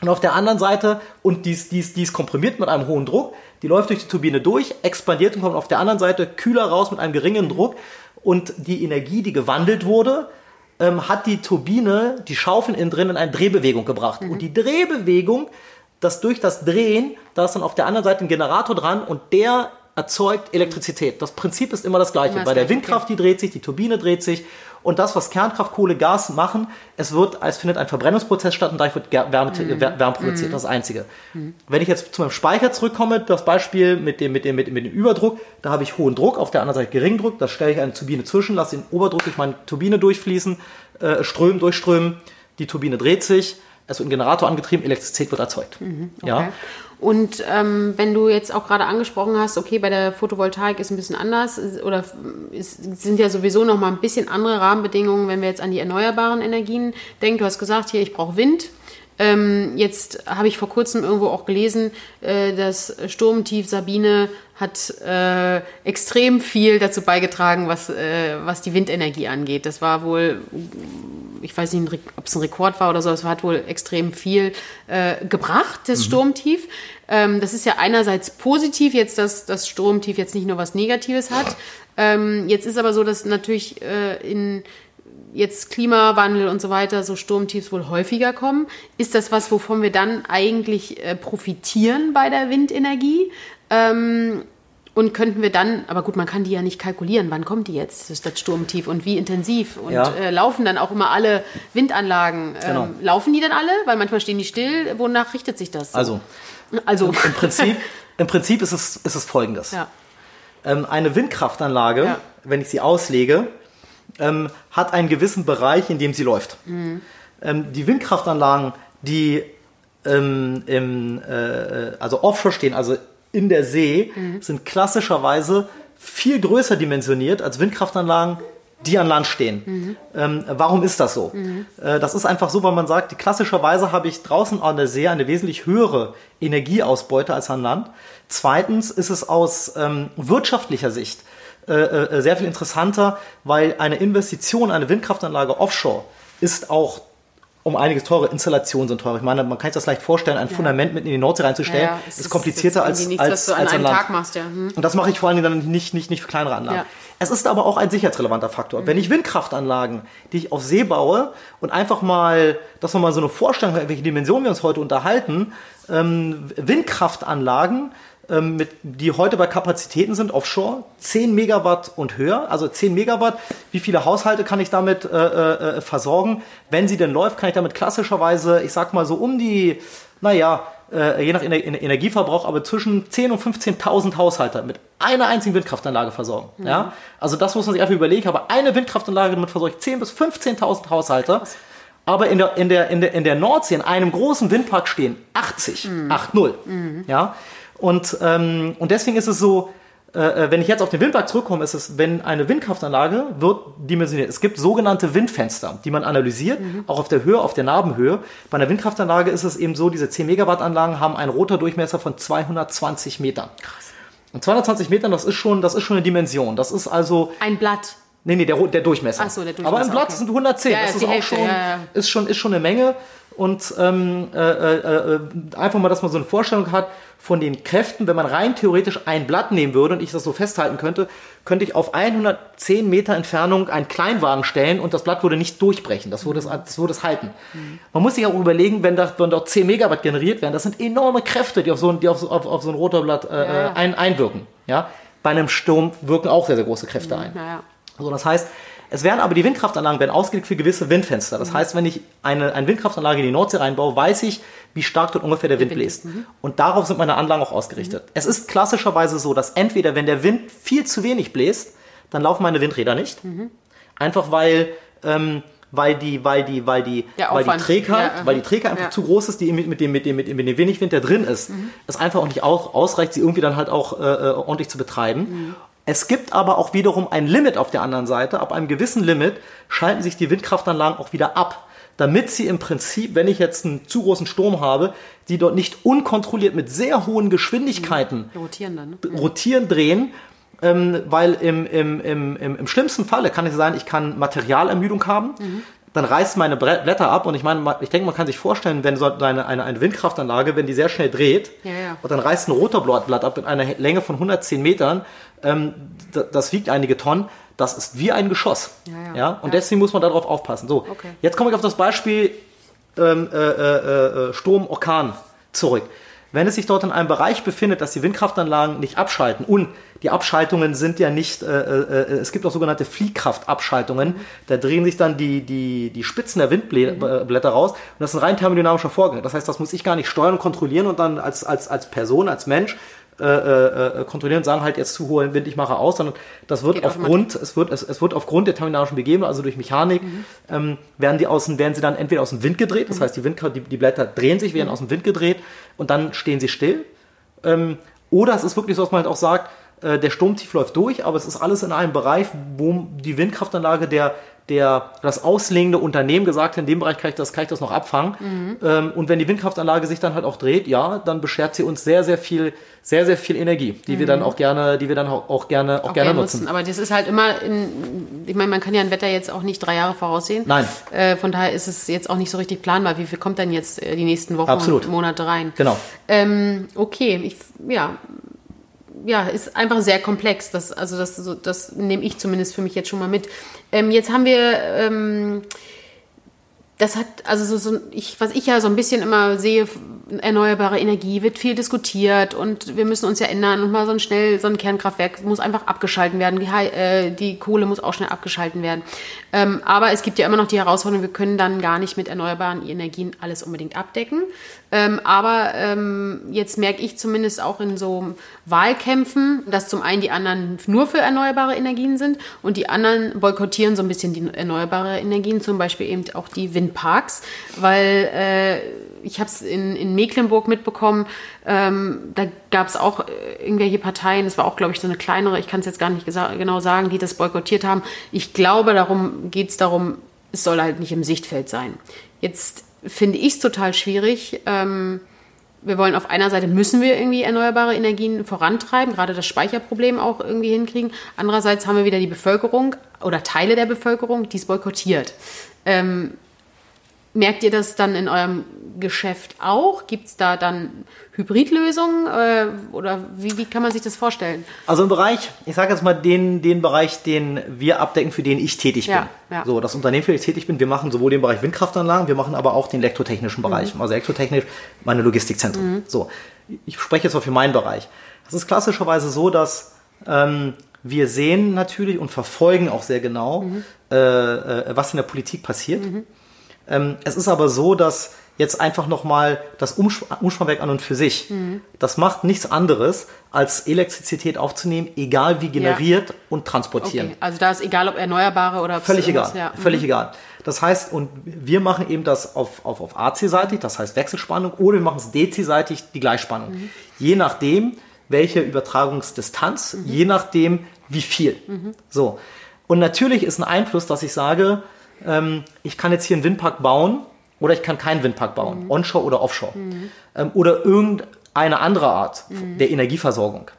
und auf der anderen Seite, und die ist, die, ist, die ist komprimiert mit einem hohen Druck, die läuft durch die Turbine durch, expandiert und kommt auf der anderen Seite kühler raus mit einem geringen Druck. Und die Energie, die gewandelt wurde, ähm, hat die Turbine, die Schaufeln innen drin, in eine Drehbewegung gebracht. Mhm. Und die Drehbewegung, das durch das Drehen, da ist dann auf der anderen Seite ein Generator dran und der erzeugt Elektrizität. Das Prinzip ist immer das gleiche. Immer das Bei der Windkraft, die dreht sich, die Turbine dreht sich und das, was Kernkraft, Kohle, Gas machen, es wird, es findet ein Verbrennungsprozess statt und dadurch wird Wärme, mhm. Wärme produziert. Mhm. Das ist das Einzige. Mhm. Wenn ich jetzt zu meinem Speicher zurückkomme, das Beispiel mit dem, mit dem, mit dem, mit dem Überdruck, da habe ich hohen Druck, auf der anderen Seite geringen Druck, da stelle ich eine Turbine zwischen, lasse den Oberdruck durch meine Turbine durchfließen, äh, strömen, durchströmen, die Turbine dreht sich, wird ein Generator angetrieben, Elektrizität wird erzeugt. Mhm, okay. Ja. Und ähm, wenn du jetzt auch gerade angesprochen hast, okay, bei der Photovoltaik ist ein bisschen anders oder es sind ja sowieso noch mal ein bisschen andere Rahmenbedingungen, wenn wir jetzt an die erneuerbaren Energien denken. Du hast gesagt, hier, ich brauche Wind. Ähm, jetzt habe ich vor kurzem irgendwo auch gelesen, äh, dass Sturmtief Sabine hat äh, extrem viel dazu beigetragen, was, äh, was die Windenergie angeht. Das war wohl ich weiß nicht, ob es ein Rekord war oder so, es hat wohl extrem viel äh, gebracht, das mhm. Sturmtief. Ähm, das ist ja einerseits positiv, jetzt, dass das Sturmtief jetzt nicht nur was Negatives hat. Ähm, jetzt ist aber so, dass natürlich äh, in jetzt Klimawandel und so weiter, so Sturmtiefs wohl häufiger kommen. Ist das was, wovon wir dann eigentlich äh, profitieren bei der Windenergie? Ähm, und könnten wir dann, aber gut, man kann die ja nicht kalkulieren, wann kommt die jetzt, das Sturmtief und wie intensiv. Und ja. äh, laufen dann auch immer alle Windanlagen. Ähm, genau. Laufen die dann alle? Weil manchmal stehen die still. Wonach richtet sich das? So? Also, also. Im, im, Prinzip, im Prinzip ist es, ist es folgendes. Ja. Ähm, eine Windkraftanlage, ja. wenn ich sie auslege, ähm, hat einen gewissen Bereich, in dem sie läuft. Mhm. Ähm, die Windkraftanlagen, die ähm, im, äh, also offshore stehen, also in der See mhm. sind klassischerweise viel größer dimensioniert als Windkraftanlagen, die an Land stehen. Mhm. Ähm, warum ist das so? Mhm. Äh, das ist einfach so, weil man sagt, klassischerweise habe ich draußen an der See eine wesentlich höhere Energieausbeute als an Land. Zweitens ist es aus ähm, wirtschaftlicher Sicht äh, äh, sehr viel interessanter, weil eine Investition, eine Windkraftanlage offshore ist auch um einiges teurer. Installationen sind teuer. Ich meine, man kann sich das leicht vorstellen, ein ja. Fundament mitten in die Nordsee reinzustellen, ja, ja. ist, ist, komplizierter als, nichts, als, was du als an einem Tag machst. Ja. Hm. Und das mache ich vor allen Dingen dann nicht, nicht, nicht für kleinere Anlagen. Es ist aber auch ein sicherheitsrelevanter Faktor. Mhm. Wenn ich Windkraftanlagen, die ich auf See baue und einfach mal, dass man mal so eine Vorstellung hat, welche Dimensionen wir uns heute unterhalten, ähm, Windkraftanlagen, ähm, mit, die heute bei Kapazitäten sind, offshore, 10 Megawatt und höher. Also 10 Megawatt, wie viele Haushalte kann ich damit äh, äh, äh, versorgen? Wenn sie denn läuft, kann ich damit klassischerweise, ich sag mal so um die, naja, äh, je nach Ener Energieverbrauch, aber zwischen 10.000 und 15.000 Haushalte mit einer einzigen Windkraftanlage versorgen. Mhm. Ja? Also das muss man sich einfach überlegen. Aber eine Windkraftanlage damit versorge ich 10.000 bis 15.000 Haushalte. Aber in der, in, der, in, der, in der Nordsee, in einem großen Windpark stehen 80, mhm. 8-0. Mhm. Ja? Und, ähm, und deswegen ist es so, äh, äh, wenn ich jetzt auf den Windpark zurückkomme, ist es, wenn eine Windkraftanlage wird dimensioniert. Es gibt sogenannte Windfenster, die man analysiert, mhm. auch auf der Höhe, auf der Narbenhöhe. Bei einer Windkraftanlage ist es eben so, diese 10 Megawatt Anlagen haben einen Rotordurchmesser von 220 Metern. Krass. Und 220 Metern, das ist schon, das ist schon eine Dimension. Das ist also. Ein Blatt. Nee, nee, der, der Durchmesser. Ach so, der Durchmesser. Aber im Blatt okay. sind 110. Ja, das ist, auch schon, ja, ja. ist schon, ist schon eine Menge. und ähm, äh, äh, äh, einfach mal, dass man so eine Vorstellung hat von den Kräften, wenn man rein theoretisch ein Blatt nehmen würde und ich das so festhalten könnte, könnte ich auf 110 Meter Entfernung einen Kleinwagen stellen und das Blatt würde nicht durchbrechen. Das würde es, das würde es halten. Mhm. Man muss sich auch überlegen, wenn, da, wenn dort 10 Megawatt generiert werden, das sind enorme Kräfte, die auf so ein, die auf, auf, auf so ein Rotorblatt äh, ja. ein, einwirken. Ja? Bei einem Sturm wirken auch sehr, sehr große Kräfte ein. Ja. So, das heißt, es werden aber die Windkraftanlagen werden ausgelegt für gewisse Windfenster. Das mhm. heißt, wenn ich eine, eine Windkraftanlage in die Nordsee reinbaue, weiß ich, wie stark dort ungefähr der Wind bläst. Mhm. Und darauf sind meine Anlagen auch ausgerichtet. Mhm. Es ist klassischerweise so, dass entweder, wenn der Wind viel zu wenig bläst, dann laufen meine Windräder nicht. Mhm. Einfach weil, ähm, weil die, weil die, weil die, weil die Träger, ja, weil die Träger einfach ja. zu groß ist, die mit, mit dem, mit dem, mit dem, mit dem wenig Wind, der drin ist, mhm. es einfach auch nicht aus, ausreicht, sie irgendwie dann halt auch äh, äh ordentlich zu betreiben. Mhm. Es gibt aber auch wiederum ein Limit auf der anderen Seite. Ab einem gewissen Limit schalten sich die Windkraftanlagen auch wieder ab, damit sie im Prinzip, wenn ich jetzt einen zu großen Sturm habe, die dort nicht unkontrolliert mit sehr hohen Geschwindigkeiten mhm. rotieren, dann, ne? rotieren drehen, ähm, weil im, im, im, im, im schlimmsten Falle kann es sein, ich kann Materialermüdung haben. Mhm dann reißt meine Blätter ab und ich meine, ich denke, man kann sich vorstellen, wenn so eine, eine, eine Windkraftanlage, wenn die sehr schnell dreht ja, ja. und dann reißt ein roter Blatt ab mit einer Länge von 110 Metern, ähm, das wiegt einige Tonnen, das ist wie ein Geschoss. Ja, ja. Und deswegen muss man darauf aufpassen. So, okay. jetzt komme ich auf das Beispiel ähm, äh, äh, äh, Sturm, Orkan zurück. Wenn es sich dort in einem Bereich befindet, dass die Windkraftanlagen nicht abschalten und die Abschaltungen sind ja nicht, äh, äh, äh, es gibt auch sogenannte Fliehkraftabschaltungen, da drehen sich dann die, die, die Spitzen der Windblätter mhm. raus und das ist ein rein thermodynamischer Vorgang. Das heißt, das muss ich gar nicht steuern und kontrollieren und dann als, als, als Person, als Mensch äh, äh, kontrollieren und sagen halt jetzt zu hohen Wind, ich mache aus, sondern das wird Geht aufgrund, es wird, es, es wird aufgrund der thermodynamischen Begebenheit, also durch Mechanik, mhm. ähm, werden die außen, werden sie dann entweder aus dem Wind gedreht, das mhm. heißt die, Wind, die, die Blätter drehen sich, werden mhm. aus dem Wind gedreht und dann stehen sie still. Ähm, oder es ist wirklich so, dass man halt auch sagt, äh, der Sturmtief läuft durch, aber es ist alles in einem Bereich, wo die Windkraftanlage der, der, das auslegende Unternehmen gesagt hat, in dem Bereich kann ich das, kann ich das noch abfangen. Mhm. Ähm, und wenn die Windkraftanlage sich dann halt auch dreht, ja, dann beschert sie uns sehr, sehr viel, sehr, sehr viel Energie, die mhm. wir dann auch gerne, die wir dann auch, auch gerne, auch, auch gerne nutzen. nutzen. Aber das ist halt immer, in, ich meine, man kann ja ein Wetter jetzt auch nicht drei Jahre voraussehen. Nein. Äh, von daher ist es jetzt auch nicht so richtig planbar. Wie viel kommt denn jetzt äh, die nächsten Wochen Absolut. und Monate rein? Genau. Ähm, okay, ich, ja, ja, ist einfach sehr komplex. Das, also das, so, das nehme ich zumindest für mich jetzt schon mal mit. Ähm, jetzt haben wir, ähm, das hat, also so, so, ich, was ich ja so ein bisschen immer sehe, erneuerbare Energie wird viel diskutiert und wir müssen uns ja ändern und mal so ein schnell, so ein Kernkraftwerk muss einfach abgeschalten werden. Die, äh, die Kohle muss auch schnell abgeschalten werden. Ähm, aber es gibt ja immer noch die Herausforderung, wir können dann gar nicht mit erneuerbaren Energien alles unbedingt abdecken. Ähm, aber ähm, jetzt merke ich zumindest auch in so Wahlkämpfen, dass zum einen die anderen nur für erneuerbare Energien sind und die anderen boykottieren so ein bisschen die erneuerbare Energien, zum Beispiel eben auch die Windparks, weil äh, ich habe es in, in Mecklenburg mitbekommen, ähm, da gab es auch äh, irgendwelche Parteien, das war auch, glaube ich, so eine kleinere, ich kann es jetzt gar nicht genau sagen, die das boykottiert haben. Ich glaube, darum geht es darum, es soll halt nicht im Sichtfeld sein. Jetzt finde ich es total schwierig. Ähm, wir wollen auf einer Seite müssen wir irgendwie erneuerbare Energien vorantreiben, gerade das Speicherproblem auch irgendwie hinkriegen. Andererseits haben wir wieder die Bevölkerung oder Teile der Bevölkerung, die es boykottiert. Ähm, Merkt ihr das dann in eurem Geschäft auch? Gibt es da dann Hybridlösungen äh, oder wie, wie, kann man sich das vorstellen? Also im Bereich, ich sage jetzt mal den, den Bereich, den wir abdecken, für den ich tätig bin. Ja, ja. So, das Unternehmen, für das ich tätig bin, wir machen sowohl den Bereich Windkraftanlagen, wir machen aber auch den elektrotechnischen Bereich. Mhm. Also elektrotechnisch meine Logistikzentren. Mhm. So, ich spreche jetzt mal für meinen Bereich. Das ist klassischerweise so, dass ähm, wir sehen natürlich und verfolgen auch sehr genau, mhm. äh, äh, was in der Politik passiert. Mhm. Ähm, es ist aber so, dass jetzt einfach nochmal das Umspannwerk an und für sich, mhm. das macht nichts anderes, als Elektrizität aufzunehmen, egal wie generiert ja. und transportieren. Okay. Also da ist egal, ob erneuerbare oder... Völlig egal, ja. völlig mhm. egal. Das heißt, und wir machen eben das auf, auf, auf AC-seitig, das heißt Wechselspannung, oder wir machen es DC-seitig, die Gleichspannung. Mhm. Je nachdem, welche Übertragungsdistanz, mhm. je nachdem, wie viel. Mhm. So. Und natürlich ist ein Einfluss, dass ich sage, ähm, ich kann jetzt hier einen Windpark bauen oder ich kann keinen Windpark bauen, mhm. onshore oder offshore. Mhm. Ähm, oder irgendeine andere Art mhm. der Energieversorgung.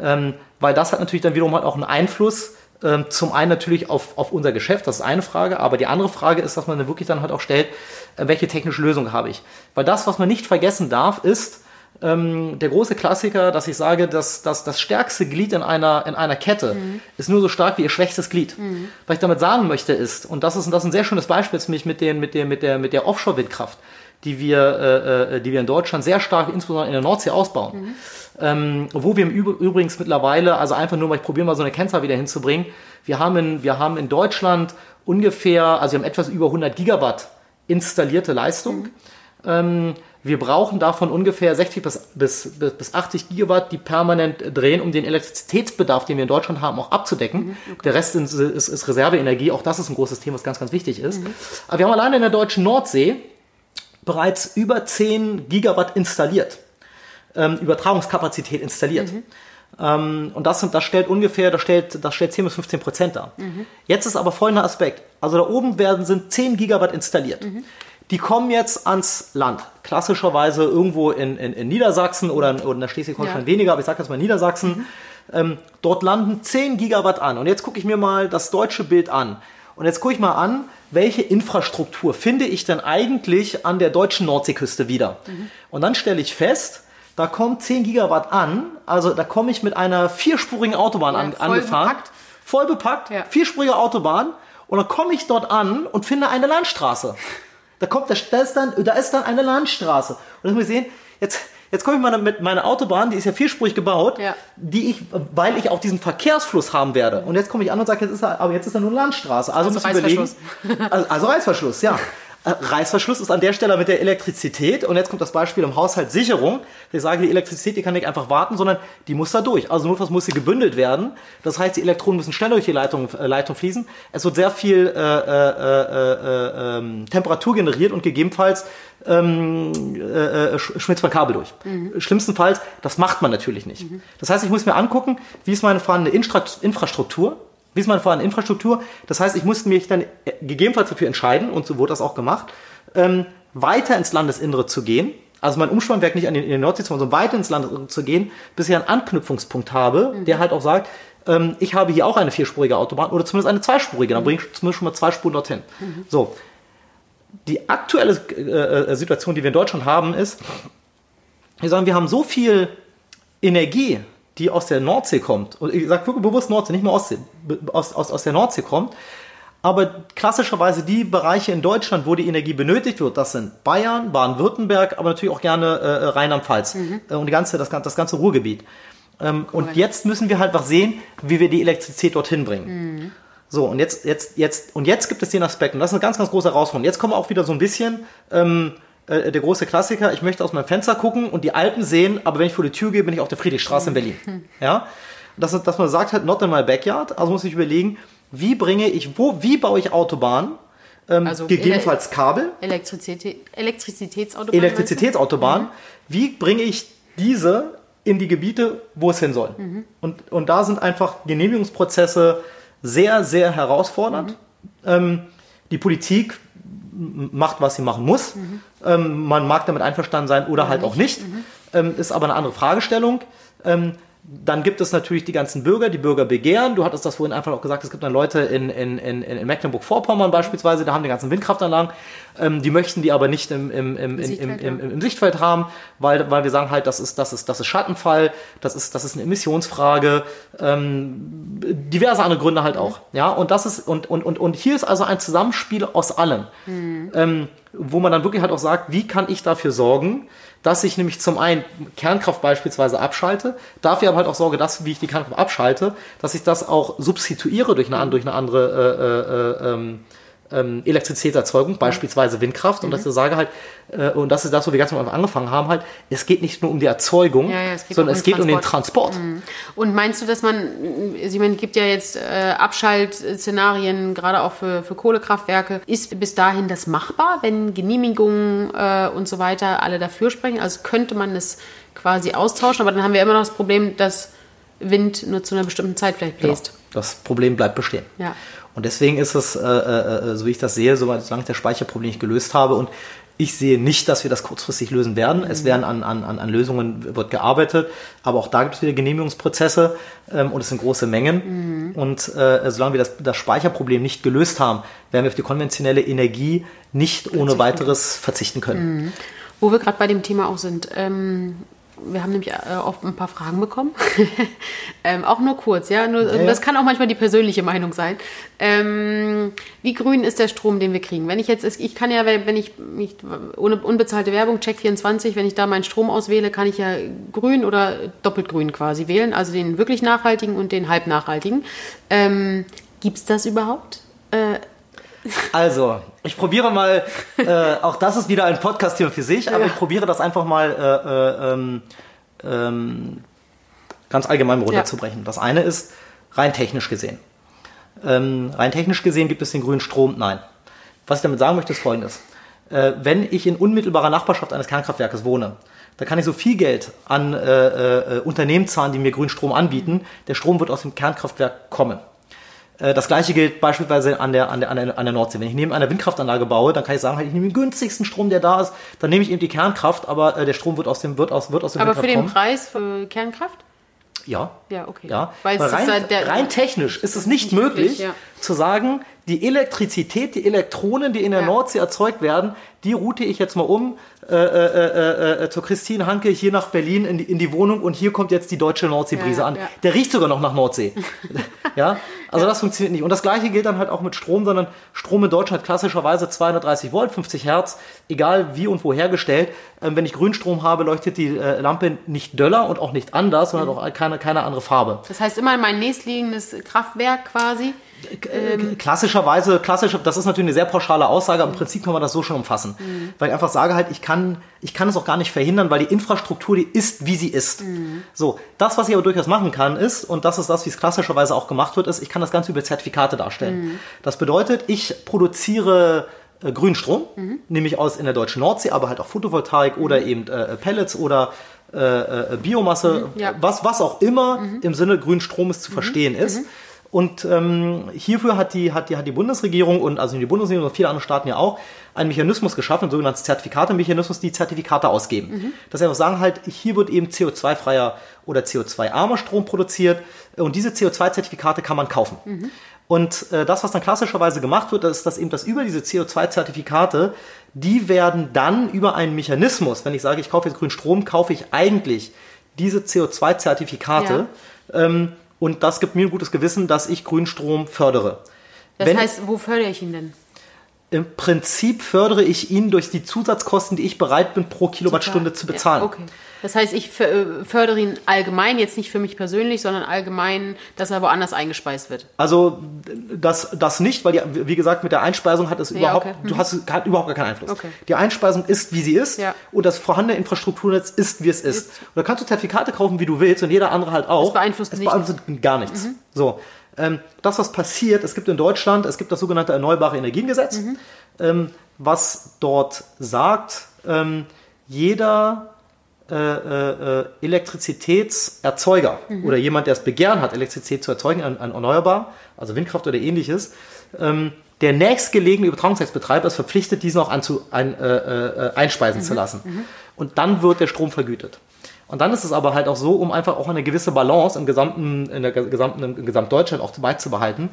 Ähm, weil das hat natürlich dann wiederum halt auch einen Einfluss, Ähm, zum einen natürlich auf, auf unser Geschäft, das ist eine Frage, aber die andere Frage ist, dass man dann wirklich dann halt auch stellt, äh, welche technische Lösung habe ich. Weil das, was man nicht vergessen darf, ist, ähm, der große Klassiker, dass ich sage, dass, dass das stärkste Glied in einer, in einer Kette mhm. ist nur so stark wie ihr schwächstes Glied. Mhm. Was ich damit sagen möchte ist, und das ist, das ist ein sehr schönes Beispiel für mich mit, den, mit, der, mit der, mit der Offshore-Windkraft, die wir, äh, äh, die wir in Deutschland sehr stark, insbesondere in der Nordsee, ausbauen. Mhm. Ähm, wo wir im übrigens mittlerweile, also einfach nur mal, ich probiere mal so eine Kennzahl wieder hinzubringen, wir haben in, wir haben in Deutschland ungefähr, also wir haben etwas über 100 Gigawatt installierte Leistung. Mhm. Ähm, wir brauchen davon ungefähr 60 bis, bis, bis 80 Gigawatt, die permanent drehen, um den Elektrizitätsbedarf, den wir in Deutschland haben, auch abzudecken. Mhm, okay. Der Rest ist, ist, ist, Reserveenergie. Auch das ist ein großes Thema, was ganz, ganz wichtig ist. Mhm. Aber wir haben alleine in der deutschen Nordsee bereits über 10 Gigawatt installiert. Ähm, Übertragungskapazität installiert. Mhm. Ähm, und das, das stellt ungefähr, das stellt, das stellt 10 bis 15 Prozent dar. Mhm. Jetzt ist aber folgender Aspekt. Also da oben werden, sind 10 Gigawatt installiert. Mhm. Die kommen jetzt ans Land. Klassischerweise irgendwo in, in, in Niedersachsen oder in, in der Schleswig-Holstein ja. weniger, aber ich sage jetzt mal Niedersachsen. Mhm. Ähm, dort landen 10 Gigawatt an. Und jetzt gucke ich mir mal das deutsche Bild an. Und jetzt gucke ich mal an, welche Infrastruktur finde ich denn eigentlich an der deutschen Nordseeküste wieder? Mhm. Und dann stelle ich fest, da kommt 10 Gigawatt an, also da komme ich mit einer vierspurigen Autobahn ja, an, voll angefahren. Bepackt. Voll bepackt, ja. vierspurige Autobahn. Und dann komme ich dort an und finde eine Landstraße. Da kommt, da ist dann, da ist dann eine Landstraße. Und das muss ich sehen, jetzt, jetzt komme ich mal mit meiner Autobahn, die ist ja vierspurig gebaut, ja. die ich, weil ich auch diesen Verkehrsfluss haben werde. Und jetzt komme ich an und sage, jetzt ist er, aber jetzt ist da nur Landstraße. Also, also muss ich überlegen. Also, also Reißverschluss, ja. (laughs) Äh, Reißverschluss ist an der Stelle mit der Elektrizität. Und jetzt kommt das Beispiel im Haushalt Sicherung. Ich sage, die Elektrizität, die kann nicht einfach warten, sondern die muss da durch. Also notfalls muss sie gebündelt werden. Das heißt, die Elektronen müssen schnell durch die Leitung, äh, Leitung fließen. Es wird sehr viel äh, äh, äh, ähm, Temperatur generiert und gegebenenfalls ähm, äh, schmilzt mein Kabel durch. Mhm. Schlimmstenfalls, das macht man natürlich nicht. Mhm. Das heißt, ich muss mir angucken, wie ist meine vorhandene Infrastruktur wie ist meine vorhandene Infrastruktur? Das heißt, ich musste mich dann äh, gegebenenfalls dafür entscheiden, und so wurde das auch gemacht, ähm, weiter ins Landesinnere zu gehen. Also mein Umspannwerk nicht an den, in den Nordsee, sondern weiter ins Landesinnere zu gehen, bis ich einen Anknüpfungspunkt habe, mhm. der halt auch sagt, ähm, ich habe hier auch eine vierspurige Autobahn oder zumindest eine zweispurige. Dann mhm. bringe ich zumindest schon mal zwei Spuren dorthin. Mhm. So. Die aktuelle äh, äh, Situation, die wir in Deutschland haben, ist, wir sagen, wir haben so viel Energie die aus der Nordsee kommt, und ich sage wirklich bewusst Nordsee, nicht mehr Ostsee, aus, aus, aus der Nordsee kommt, aber klassischerweise die Bereiche in Deutschland, wo die Energie benötigt wird, das sind Bayern, Baden-Württemberg, aber natürlich auch gerne äh, Rheinland-Pfalz mhm. äh, und die ganze, das, das ganze Ruhrgebiet. Ähm, cool. Und jetzt müssen wir halt was sehen, wie wir die Elektrizität dorthin bringen. Mhm. So, und jetzt, jetzt, jetzt, und jetzt gibt es den Aspekt, und das ist eine ganz, ganz große Herausforderung. Jetzt kommen wir auch wieder so ein bisschen ähm, äh, der große Klassiker, ich möchte aus meinem Fenster gucken und die Alpen sehen, aber wenn ich vor die Tür gehe, bin ich auf der Friedrichstraße in Berlin. Ja? Dass, dass man sagt halt, not in my backyard, also muss ich überlegen, wie bringe ich, wo, wie baue ich Autobahnen, ähm, also gegebenenfalls Kabel. Elektrizität, Elektrizitätsautobahn. Elektrizitätsautobahn. Mhm. Wie bringe ich diese in die Gebiete, wo es hin soll? Mhm. Und, und da sind einfach Genehmigungsprozesse sehr, sehr herausfordernd. Mhm. Ähm, die Politik macht, was sie machen muss. Ähm, man mag damit einverstanden sein oder, oder halt nicht. auch nicht. Mhm. Ähm, ist aber eine andere Fragestellung. Ähm, dann gibt es natürlich die ganzen Bürger, die Bürger begehren. Du hattest das vorhin einfach auch gesagt, es gibt dann Leute in, in, in, in Mecklenburg-Vorpommern beispielsweise, da haben die ganzen Windkraftanlagen, ähm, die möchten die aber nicht im, im, im, Sichtfeld, im, im, im, Sichtfeld haben, weil, weil wir sagen halt, das ist, das ist, das ist Schattenfall, das ist, das ist eine Emissionsfrage, ähm, diverse andere Gründe halt auch. Ja, und das ist, und, und, und, und hier ist also ein Zusammenspiel aus allem, mhm. ähm, wo man dann wirklich halt auch sagt, wie kann ich dafür sorgen, dass ich nämlich zum einen Kernkraft beispielsweise abschalte, dafür aber halt auch sorge, dass, wie ich die Kernkraft abschalte, dass ich das auch substituiere durch eine, durch eine andere äh, äh, äh, ähm, ähm, Elektrizitätserzeugung, beispielsweise Windkraft, und mhm. dass ich sage halt, äh, und das ist das, wo wir ganz am Anfang angefangen haben, halt, es geht nicht nur um die Erzeugung, ja, ja, es sondern um es geht um den Transport. Mhm. Und meinst du, dass man, ich meine, es gibt ja jetzt äh, Abschaltszenarien, gerade auch für, für Kohlekraftwerke, ist bis dahin das machbar, wenn Genehmigungen äh, und so weiter alle dafür sprechen? Also könnte man das quasi austauschen, aber dann haben wir immer noch das Problem, dass Wind nur zu einer bestimmten Zeit vielleicht bläst. Genau. Das Problem bleibt bestehen. Ja. Und deswegen ist es, äh, äh, äh, so wie ich das sehe, solange ich das Speicherproblem nicht gelöst habe und Ich sehe nicht, dass wir das kurzfristig lösen werden. Es werden an, an, an Lösungen wird gearbeitet, aber auch da gibt es wieder Genehmigungsprozesse ähm, und es sind große Mengen. Und äh, solange wir das, das Speicherproblem nicht gelöst haben, werden wir auf die konventionelle Energie nicht ohne weiteres verzichten können. Wo wir gerade bei dem Thema auch sind. Ähm, wir haben nämlich äh, auch ein paar Fragen bekommen. (laughs) ähm, auch nur kurz, ja. Nur, Ja. Das kann auch manchmal die persönliche Meinung sein. Ähm, wie grün ist der Strom, den wir kriegen? Wenn ich jetzt, ich kann ja, wenn ich nicht, ohne unbezahlte Werbung, Check 24, wenn ich da meinen Strom auswähle, kann ich ja grün oder doppelt grün quasi wählen. Also den wirklich nachhaltigen und den halb nachhaltigen. Ähm, Gibt es das überhaupt? Äh, Also, ich probiere mal, äh, auch das ist wieder ein Podcast-Thema für sich, aber Ja. ich probiere das einfach mal äh, äh, ähm, ähm, ganz allgemein runterzubrechen. Das eine ist rein technisch gesehen. Ähm, rein technisch gesehen gibt es den grünen Strom? Nein. Was ich damit sagen möchte, ist folgendes. Äh, wenn ich in unmittelbarer Nachbarschaft eines Kernkraftwerkes wohne, dann kann ich so viel Geld an äh, äh, Unternehmen zahlen, die mir grünen Strom anbieten. Der Strom wird aus dem Kernkraftwerk kommen. Äh, Das gleiche gilt beispielsweise an der, an, der, an, der, an der Nordsee. Wenn ich neben einer Windkraftanlage baue, dann kann ich sagen, halt, ich nehme den günstigsten Strom, der da ist, dann nehme ich eben die Kernkraft, aber äh, der Strom wird aus dem, wird aus, wird aus dem aber für Windkraft den kommen. Preis für Kernkraft? Ja. Ja, okay. Ja, Weil weil rein, halt rein technisch ist es nicht möglich, ja. zu sagen, die Elektrizität, die Elektronen, die in der Ja. Nordsee erzeugt werden, die route ich jetzt mal um äh, äh, äh, äh, zur Christine Hanke hier nach Berlin in die, in die Wohnung und hier kommt jetzt die deutsche Nordseebrise Ja, an. ja. Der riecht sogar noch nach Nordsee. (laughs) ja, also das funktioniert nicht. Und das gleiche gilt dann halt auch mit Strom, sondern Strom in Deutschland klassischerweise 230 Volt, 50 Hertz, egal wie und wo hergestellt. Ähm, wenn ich Grünstrom habe, leuchtet die äh, Lampe nicht döller und auch nicht anders, sondern Mhm. auch keine, keine andere Farbe. Das heißt immer mein nächstliegendes Kraftwerk quasi. Ähm, Klassischerweise, klassisch, das ist natürlich eine sehr pauschale Aussage, aber im Prinzip kann man das so schon umfassen. Weil ich einfach sage halt, ich kann, ich kann es auch gar nicht verhindern, weil die Infrastruktur, die ist, wie sie ist. So, das, was ich aber durchaus machen kann, ist, und das ist das, wie es klassischerweise auch gemacht wird, ist, ich kann das Ganze über Zertifikate darstellen. Das bedeutet, ich produziere äh, grünen Strom, nämlich aus in der deutschen Nordsee, aber halt auch Photovoltaik oder eben äh, Pellets oder äh, äh, Biomasse, ja. was, was auch immer im Sinne grünen Stromes zu verstehen ist. Und ähm, hierfür hat die, hat, die, hat die Bundesregierung und also die Bundesregierung und viele andere Staaten ja auch einen Mechanismus geschaffen, einen sogenannten Zertifikatemechanismus, die Zertifikate ausgeben. Dass sie einfach sagen halt, hier wird eben CO2-freier oder CO2-armer Strom produziert und diese CO2-Zertifikate kann man kaufen. Und äh, das, was dann klassischerweise gemacht wird, ist, dass eben das über diese CO2-Zertifikate, die werden dann über einen Mechanismus, wenn ich sage, ich kaufe jetzt grünen Strom, kaufe ich eigentlich diese CO2-Zertifikate. Ähm, und das gibt mir ein gutes Gewissen, dass ich grünen Strom fördere. Das Wenn- heißt, wo fördere ich ihn denn? Im Prinzip fördere ich ihn durch die Zusatzkosten, die ich bereit bin, pro Kilowattstunde zu bezahlen. Ja, okay. Das heißt, ich äh, fördere ihn allgemein, jetzt nicht für mich persönlich, sondern allgemein, dass er woanders eingespeist wird. Also das, das nicht, weil die, wie gesagt, mit der Einspeisung hat es überhaupt, okay. du hast hat überhaupt gar keinen Einfluss. Okay. Die Einspeisung ist, wie sie ist Ja. und das vorhandene Infrastrukturnetz ist, wie es ist. Und da kannst du Zertifikate kaufen, wie du willst und jeder andere halt auch. Es beeinflusst es nicht. Mhm. beeinflusst gar nichts. So, ähm, das, was passiert, es gibt in Deutschland, es gibt das sogenannte Erneuerbare Energiengesetz, Mhm. ähm, was dort sagt, ähm, jeder äh, äh, äh, Elektrizitätserzeuger oder jemand, der es Begehren hat, Elektrizität zu erzeugen, an, an erneuerbar, also Windkraft oder ähnliches, ähm, der nächstgelegene Übertragungsnetzbetreiber ist verpflichtet, diesen auch anzu, ein, äh, äh, einspeisen zu lassen. Und dann wird der Strom vergütet. Und dann ist es aber halt auch so, um einfach auch eine gewisse Balance im gesamten, in der gesamten, in Gesamtdeutschland auch beizubehalten,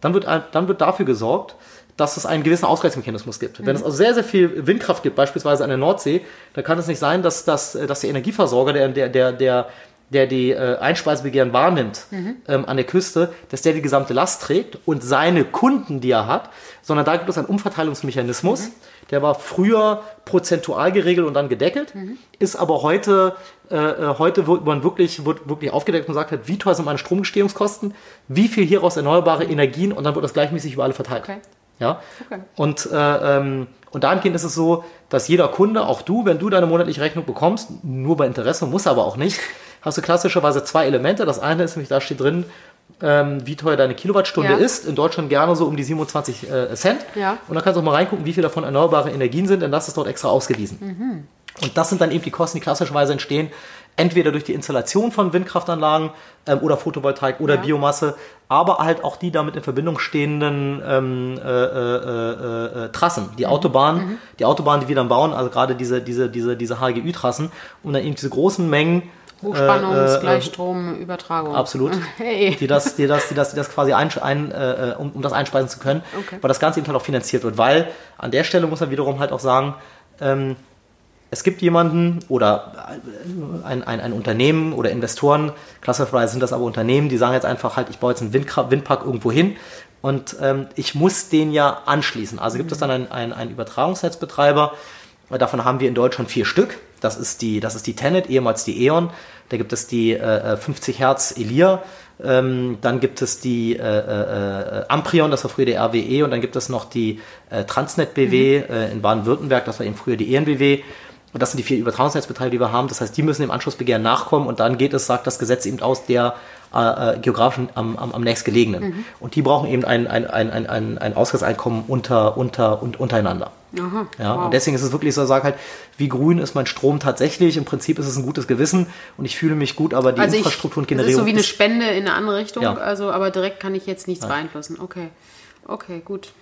dann wird, ein- dann wird dafür gesorgt, dass es einen gewissen Ausgleichsmechanismus gibt. Wenn es also sehr, sehr viel Windkraft gibt, beispielsweise an der Nordsee, dann kann es nicht sein, dass, dass, dass der Energieversorger, der, der, der, der, die äh, Einspeisebegehren wahrnimmt ähm, an der Küste, dass der die gesamte Last trägt und seine Kunden, die er hat, sondern da gibt es einen Umverteilungsmechanismus. Der war früher prozentual geregelt und dann gedeckelt, ist aber heute, äh, äh, heute wird man wirklich, wird wirklich aufgedeckt und sagt halt, wie teuer sind meine Stromgestehungskosten, wie viel hieraus erneuerbare Energien und dann wird das gleichmäßig über alle verteilt. Okay. Ja? Okay. Und, äh, ähm, und dahingehend ist es so, dass jeder Kunde, auch du, wenn du deine monatliche Rechnung bekommst, nur bei Interesse, muss aber auch nicht, hast du klassischerweise zwei Elemente. Das eine ist nämlich, da steht drin, ähm, wie teuer deine Kilowattstunde Ja. ist. In Deutschland gerne so um die 27 äh, Cent. Ja. Und dann kannst du auch mal reingucken, wie viel davon erneuerbare Energien sind, denn das ist dort extra ausgewiesen. Mhm. Und das sind dann eben die Kosten, die klassischerweise entstehen, entweder durch die Installation von Windkraftanlagen ähm, oder Photovoltaik oder ja. Biomasse, aber halt auch die damit in Verbindung stehenden ähm, äh, äh, äh, Trassen, die mhm. Autobahnen, mhm. die Autobahnen, die wir dann bauen, also gerade diese, diese, diese, diese HGÜ-Trassen, um dann eben diese großen Mengen Hochspannungs-, äh, Gleichstromübertragung. Absolut. (laughs) Hey. Die, das, die, das, die, das, die das quasi ein, ein, äh, um, um das einspeisen zu können, okay. weil das Ganze eben halt auch finanziert wird. Weil an der Stelle muss man wiederum halt auch sagen, ähm, es gibt jemanden oder ein, ein, ein Unternehmen oder Investoren, klassischerweise sind das aber Unternehmen, die sagen jetzt einfach halt, ich baue jetzt einen Windpark irgendwo hin und ähm, ich muss den ja anschließen. Also gibt mhm. es dann einen, einen, einen Übertragungsnetzbetreiber, davon haben wir in Deutschland vier Stück. Das ist die, das ist die Tenet, ehemals die E.ON. Da gibt es die äh, 50 Hertz Elia. Ähm, dann gibt es die äh, äh, Amprion, das war früher die RWE. Und dann gibt es noch die äh, Transnet BW mhm. äh, in Baden-Württemberg, das war eben früher die ENBW. Und das sind die vier Übertragungsnetzbetreiber, die wir haben. Das heißt, die müssen dem Anschlussbegehren nachkommen und dann geht es, sagt das Gesetz eben aus, der äh, äh geografisch am, am, am nächstgelegenen. Mhm. Und die brauchen eben ein, ein, ein, ein, ein, ein Ausgleichseinkommen unter, unter und untereinander. Aha, ja, wow. Und deswegen ist es wirklich so, sag halt, wie grün ist mein Strom tatsächlich? Im Prinzip ist es ein gutes Gewissen und ich fühle mich gut, aber die also Infrastruktur und Generierung. Das ist so wie eine Spende in eine andere Richtung, ja. also, aber direkt kann ich jetzt nichts ja. beeinflussen. Okay. Okay, gut.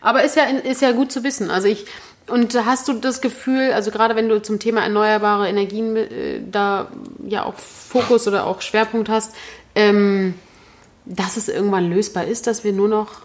Aber ist ja, ist ja gut zu wissen. Also ich, und hast du das Gefühl, also gerade wenn du zum Thema erneuerbare Energien äh, da ja auch Fokus oder auch Schwerpunkt hast, ähm, dass es irgendwann lösbar ist, dass wir nur noch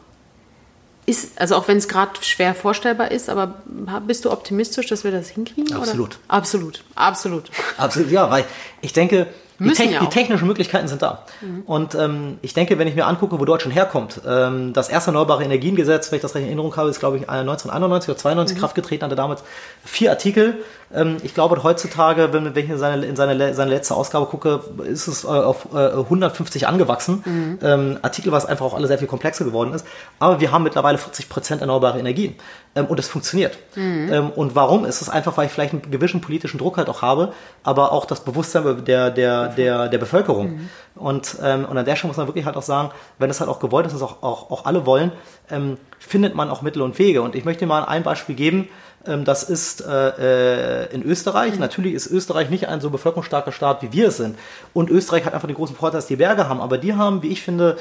ist, also auch wenn es gerade schwer vorstellbar ist, aber bist du optimistisch, dass wir das hinkriegen? Absolut. Oder? Absolut, absolut. Absolut, ja, weil ich denke, die, te ja die, technischen Möglichkeiten sind da. Mhm. Und ähm, ich denke, wenn ich mir angucke, wo Deutschland herkommt, ähm, das erste Erneuerbare Energiengesetz, wenn ich das recht in Erinnerung habe, ist, glaube ich, 1991 oder 92 mhm. Kraft getreten, hatte damals vier Artikel. Ähm, ich glaube, heutzutage, wenn, wenn ich in seine, in seine, seine letzte Ausgabe gucke, ist es äh, auf äh, 150 angewachsen. Mhm. Ähm, Artikel, was einfach auch alle sehr viel komplexer geworden ist. Aber wir haben mittlerweile 40 Prozent erneuerbare Energien. Ähm, und es funktioniert. Mhm. Ähm, und warum ist es einfach, weil ich vielleicht einen gewissen politischen Druck halt auch habe, aber auch das Bewusstsein der, der, der, der Bevölkerung. Mhm. Und, ähm, und an der Stelle muss man wirklich halt auch sagen, wenn das halt auch gewollt ist und auch, auch, auch alle wollen, ähm, findet man auch Mittel und Wege. Und ich möchte mal ein Beispiel geben, das ist äh, äh, in Österreich. Mhm. Natürlich ist Österreich nicht ein so bevölkerungsstarker Staat, wie wir es sind. Und Österreich hat einfach den großen Vorteil, dass die Berge haben. Aber die haben, wie ich finde,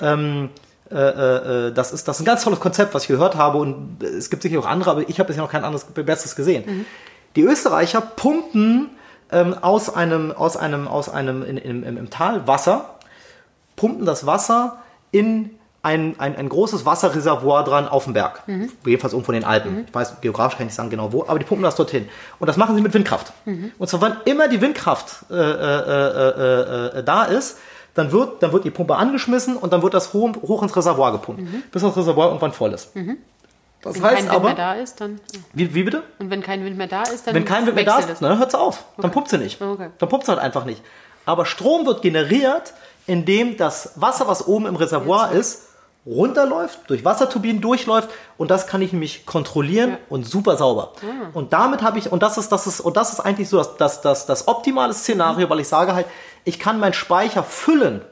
ähm, äh, äh, das, ist, das ist ein ganz tolles Konzept, was ich gehört habe und es gibt sicher auch andere, aber ich habe bisher noch kein anderes Besseres gesehen. Mhm. Die Österreicher pumpen ähm, aus einem, aus einem, aus einem in, in, im, im Tal Wasser, pumpen das Wasser in ein, ein, ein großes Wasserreservoir dran auf dem Berg. Mhm. Jedenfalls irgendwo in den Alpen. Mhm. Ich weiß, geografisch kann ich nicht sagen genau wo, aber die pumpen das dorthin. Und das machen sie mit Windkraft. Mhm. Und zwar, wann immer die Windkraft äh, äh, äh, äh da ist, dann wird, dann wird die Pumpe angeschmissen und dann wird das hoch, hoch ins Reservoir gepumpt, mhm. bis das Reservoir irgendwann voll ist. Mhm. Das wenn heißt kein Wind aber, mehr da ist, dann. Wie, wie bitte? Und wenn kein Wind mehr da ist, dann. Wenn kein Wind mehr da ist, dann hört es auf. Okay. Dann pumpt sie nicht. Okay. Dann pumpt sie halt einfach nicht. Aber Strom wird generiert, indem das Wasser, was oben im Reservoir ist, runterläuft, durch Wasserturbinen durchläuft und das kann ich nämlich kontrollieren ja. und super sauber. Ah. Und damit habe ich, und das ist, das ist, und das ist eigentlich so das, das, das, das optimale Szenario, mhm. weil ich sage halt, ich kann meinen Speicher füllen,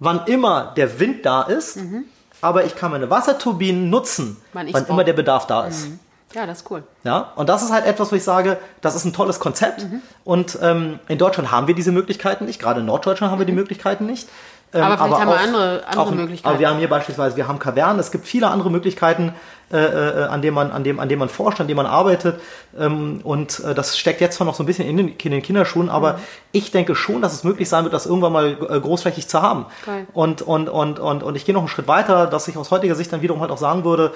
wann immer der Wind da ist, mhm. aber ich kann meine Wasserturbinen nutzen, wann, wann immer der Bedarf da ist. Mhm. Ja, das ist cool. Ja, und das ist halt etwas, wo ich sage, das ist ein tolles Konzept. Mhm. Und ähm, in Deutschland haben wir diese Möglichkeiten nicht. Gerade in Norddeutschland haben wir die mhm. Möglichkeiten nicht. Ähm, aber vielleicht aber haben wir andere, andere auch, Möglichkeiten. Aber wir haben hier beispielsweise, wir haben Kavernen, es gibt viele andere Möglichkeiten, äh, äh, an denen man, an dem, an dem man forscht, an dem man arbeitet. Ähm, und äh, das steckt jetzt zwar noch so ein bisschen in den, in den Kinderschuhen, aber mhm. ich denke schon, dass es möglich sein wird, das irgendwann mal äh, großflächig zu haben. Geil. Und, und, und, und, und ich gehe noch einen Schritt weiter, dass ich aus heutiger Sicht dann wiederum halt auch sagen würde,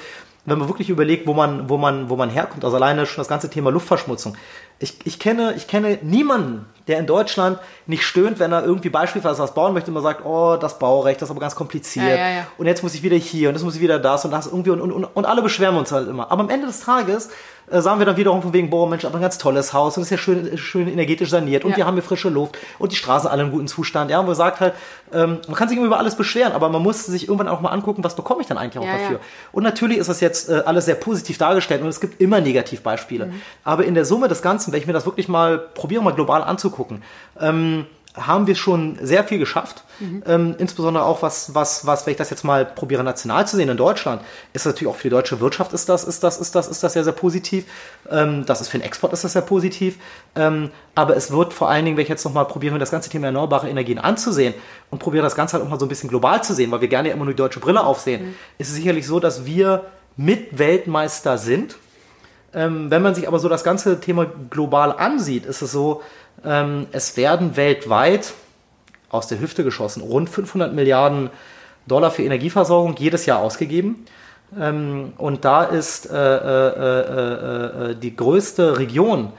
wenn man wirklich überlegt, wo man, wo man, wo man herkommt, also alleine schon das ganze Thema Luftverschmutzung. Ich, ich kenne, ich kenne niemanden, der in Deutschland nicht stöhnt, wenn er irgendwie beispielsweise was bauen möchte und man sagt, oh, das Baurecht, das ist aber ganz kompliziert. Ja, ja, ja. Und jetzt muss ich wieder hier und jetzt muss ich wieder das und das irgendwie und, und, und alle beschweren uns halt immer. Aber am Ende des Tages äh, sagen wir dann wiederum von wegen, boah, Mensch, aber ein ganz tolles Haus und es ist ja schön, schön energetisch saniert und wir haben hier frische Luft und die Straßen alle im guten Zustand. Ja, und man sagt halt, ähm, man kann sich immer über alles beschweren, aber man muss sich irgendwann auch mal angucken, was bekomme ich dann eigentlich auch dafür. Und natürlich ist das jetzt äh, alles sehr positiv dargestellt und es gibt immer Negativbeispiele. Mhm. Aber in der Summe des Ganzen, wenn ich mir das wirklich mal probiere, mal global anzugucken, ähm, haben wir schon sehr viel geschafft. Mhm. Ähm, insbesondere auch was, was, was, wenn ich das jetzt mal probiere national zu sehen in Deutschland, ist natürlich auch für die deutsche Wirtschaft ist das, ist das, ist das, ist das sehr, sehr positiv. Ähm, das ist für den Export ist das sehr positiv. Ähm, aber es wird vor allen Dingen, wenn ich jetzt nochmal probiere, das ganze Thema erneuerbare Energien anzusehen und probiere das Ganze halt auch mal so ein bisschen global zu sehen, weil wir gerne immer nur die deutsche Brille aufsehen, mhm. ist es sicherlich so, dass wir mit Weltmeister sind. Ähm, wenn man sich aber so das ganze Thema global ansieht, ist es so, es werden weltweit aus der Hüfte geschossen rund 500 Milliarden Dollar für Energieversorgung jedes Jahr ausgegeben. Ähm, und da ist äh, äh, äh, die größte Region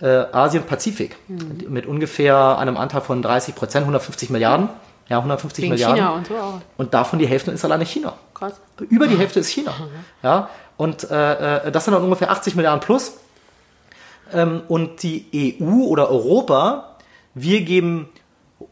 Asien-Pazifik mhm. mit ungefähr einem Anteil von 30 Prozent, 150 Milliarden. Ja, 150 Wegen Milliarden. China und so auch. Und davon die Hälfte ist alleine China. Krass. Über die Hälfte ist China. Ja, und das sind dann ungefähr 80 Milliarden plus. Ähm, und die EU oder Europa, wir geben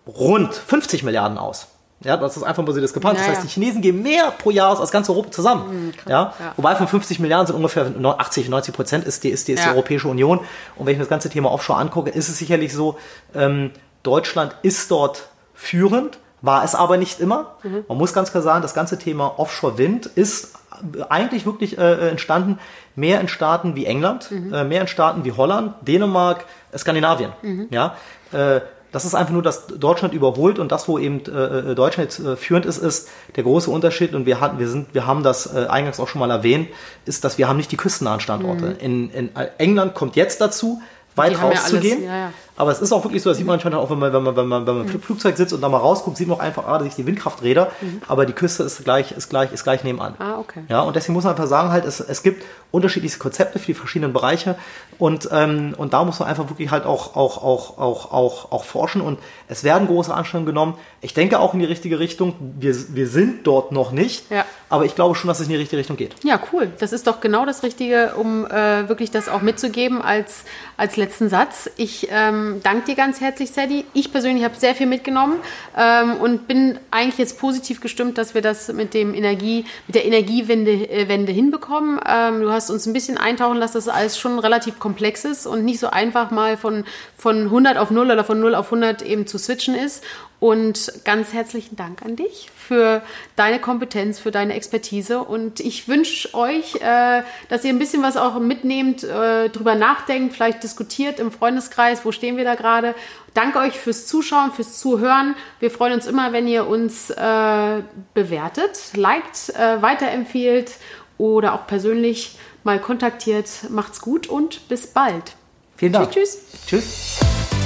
rund 50 Milliarden aus. Ja, das ist einfach mal so Diskrepanz. Ja, das heißt, die Chinesen geben mehr pro Jahr aus als ganz Europa zusammen. Mhm, ja? ja? Wobei von 50 Milliarden sind ungefähr 80, 90 Prozent ist die, ist die, ist die Europäische Union. Und wenn ich mir das ganze Thema Offshore angucke, ist es sicherlich so, ähm, Deutschland ist dort führend, war es aber nicht immer. Mhm. Man muss ganz klar sagen, das ganze Thema Offshore Wind ist eigentlich wirklich äh, entstanden mehr in Staaten wie England, mhm. äh, mehr in Staaten wie Holland, Dänemark, äh, Skandinavien. Mhm. Ja, äh, das ist einfach nur, dass Deutschland überholt und das, wo eben äh, äh Deutschland jetzt äh, führend ist, ist der große Unterschied und wir hatten, wir sind, wir haben das äh, eingangs auch schon mal erwähnt, ist, dass wir haben nicht die küstennahen Standorte. Mhm. In, in England kommt jetzt dazu, weit rauszugehen. Ja, ja. Aber es ist auch wirklich so, das sieht man manchmal auch, wenn man, wenn man, wenn man, wenn man im. Flugzeug sitzt und da mal rausguckt, sieht man auch einfach, ah, da sind die Windkrafträder, mhm. aber die Küste ist gleich, ist gleich, ist gleich nebenan. Ah, okay. Ja, und deswegen muss man einfach sagen, halt, es, es gibt unterschiedliche Konzepte für die verschiedenen Bereiche und, ähm, und da muss man einfach wirklich halt auch, auch, auch, auch, auch, auch forschen und es werden große Anstrengungen genommen. Ich denke auch in die richtige Richtung. Wir, wir sind dort noch nicht, ja. aber ich glaube schon, dass es in die richtige Richtung geht. Ja, cool. Das ist doch genau das Richtige, um äh, wirklich das auch mitzugeben als, als letzten Satz. Ich ähm, danke dir ganz herzlich, Sadie. Ich persönlich habe sehr viel mitgenommen ähm, und bin eigentlich jetzt positiv gestimmt, dass wir das mit dem Energie, mit der Energiewende äh, Wende hinbekommen. Ähm, du hast hast uns ein bisschen eintauchen lassen, dass das alles schon relativ komplex ist und nicht so einfach mal von, von 100 auf 0 oder von 0 auf 100 eben zu switchen ist. Und ganz herzlichen Dank an dich für deine Kompetenz, für deine Expertise. Und ich wünsche euch, äh, dass ihr ein bisschen was auch mitnehmt, äh, drüber nachdenkt, vielleicht diskutiert im Freundeskreis, wo stehen wir da gerade. Danke euch fürs Zuschauen, fürs Zuhören. Wir freuen uns immer, wenn ihr uns äh, bewertet, liked, äh, weiterempfehlt oder auch persönlich mal kontaktiert. Macht's gut und bis bald. Vielen Dank. Tschüss. Tschüss. tschüss.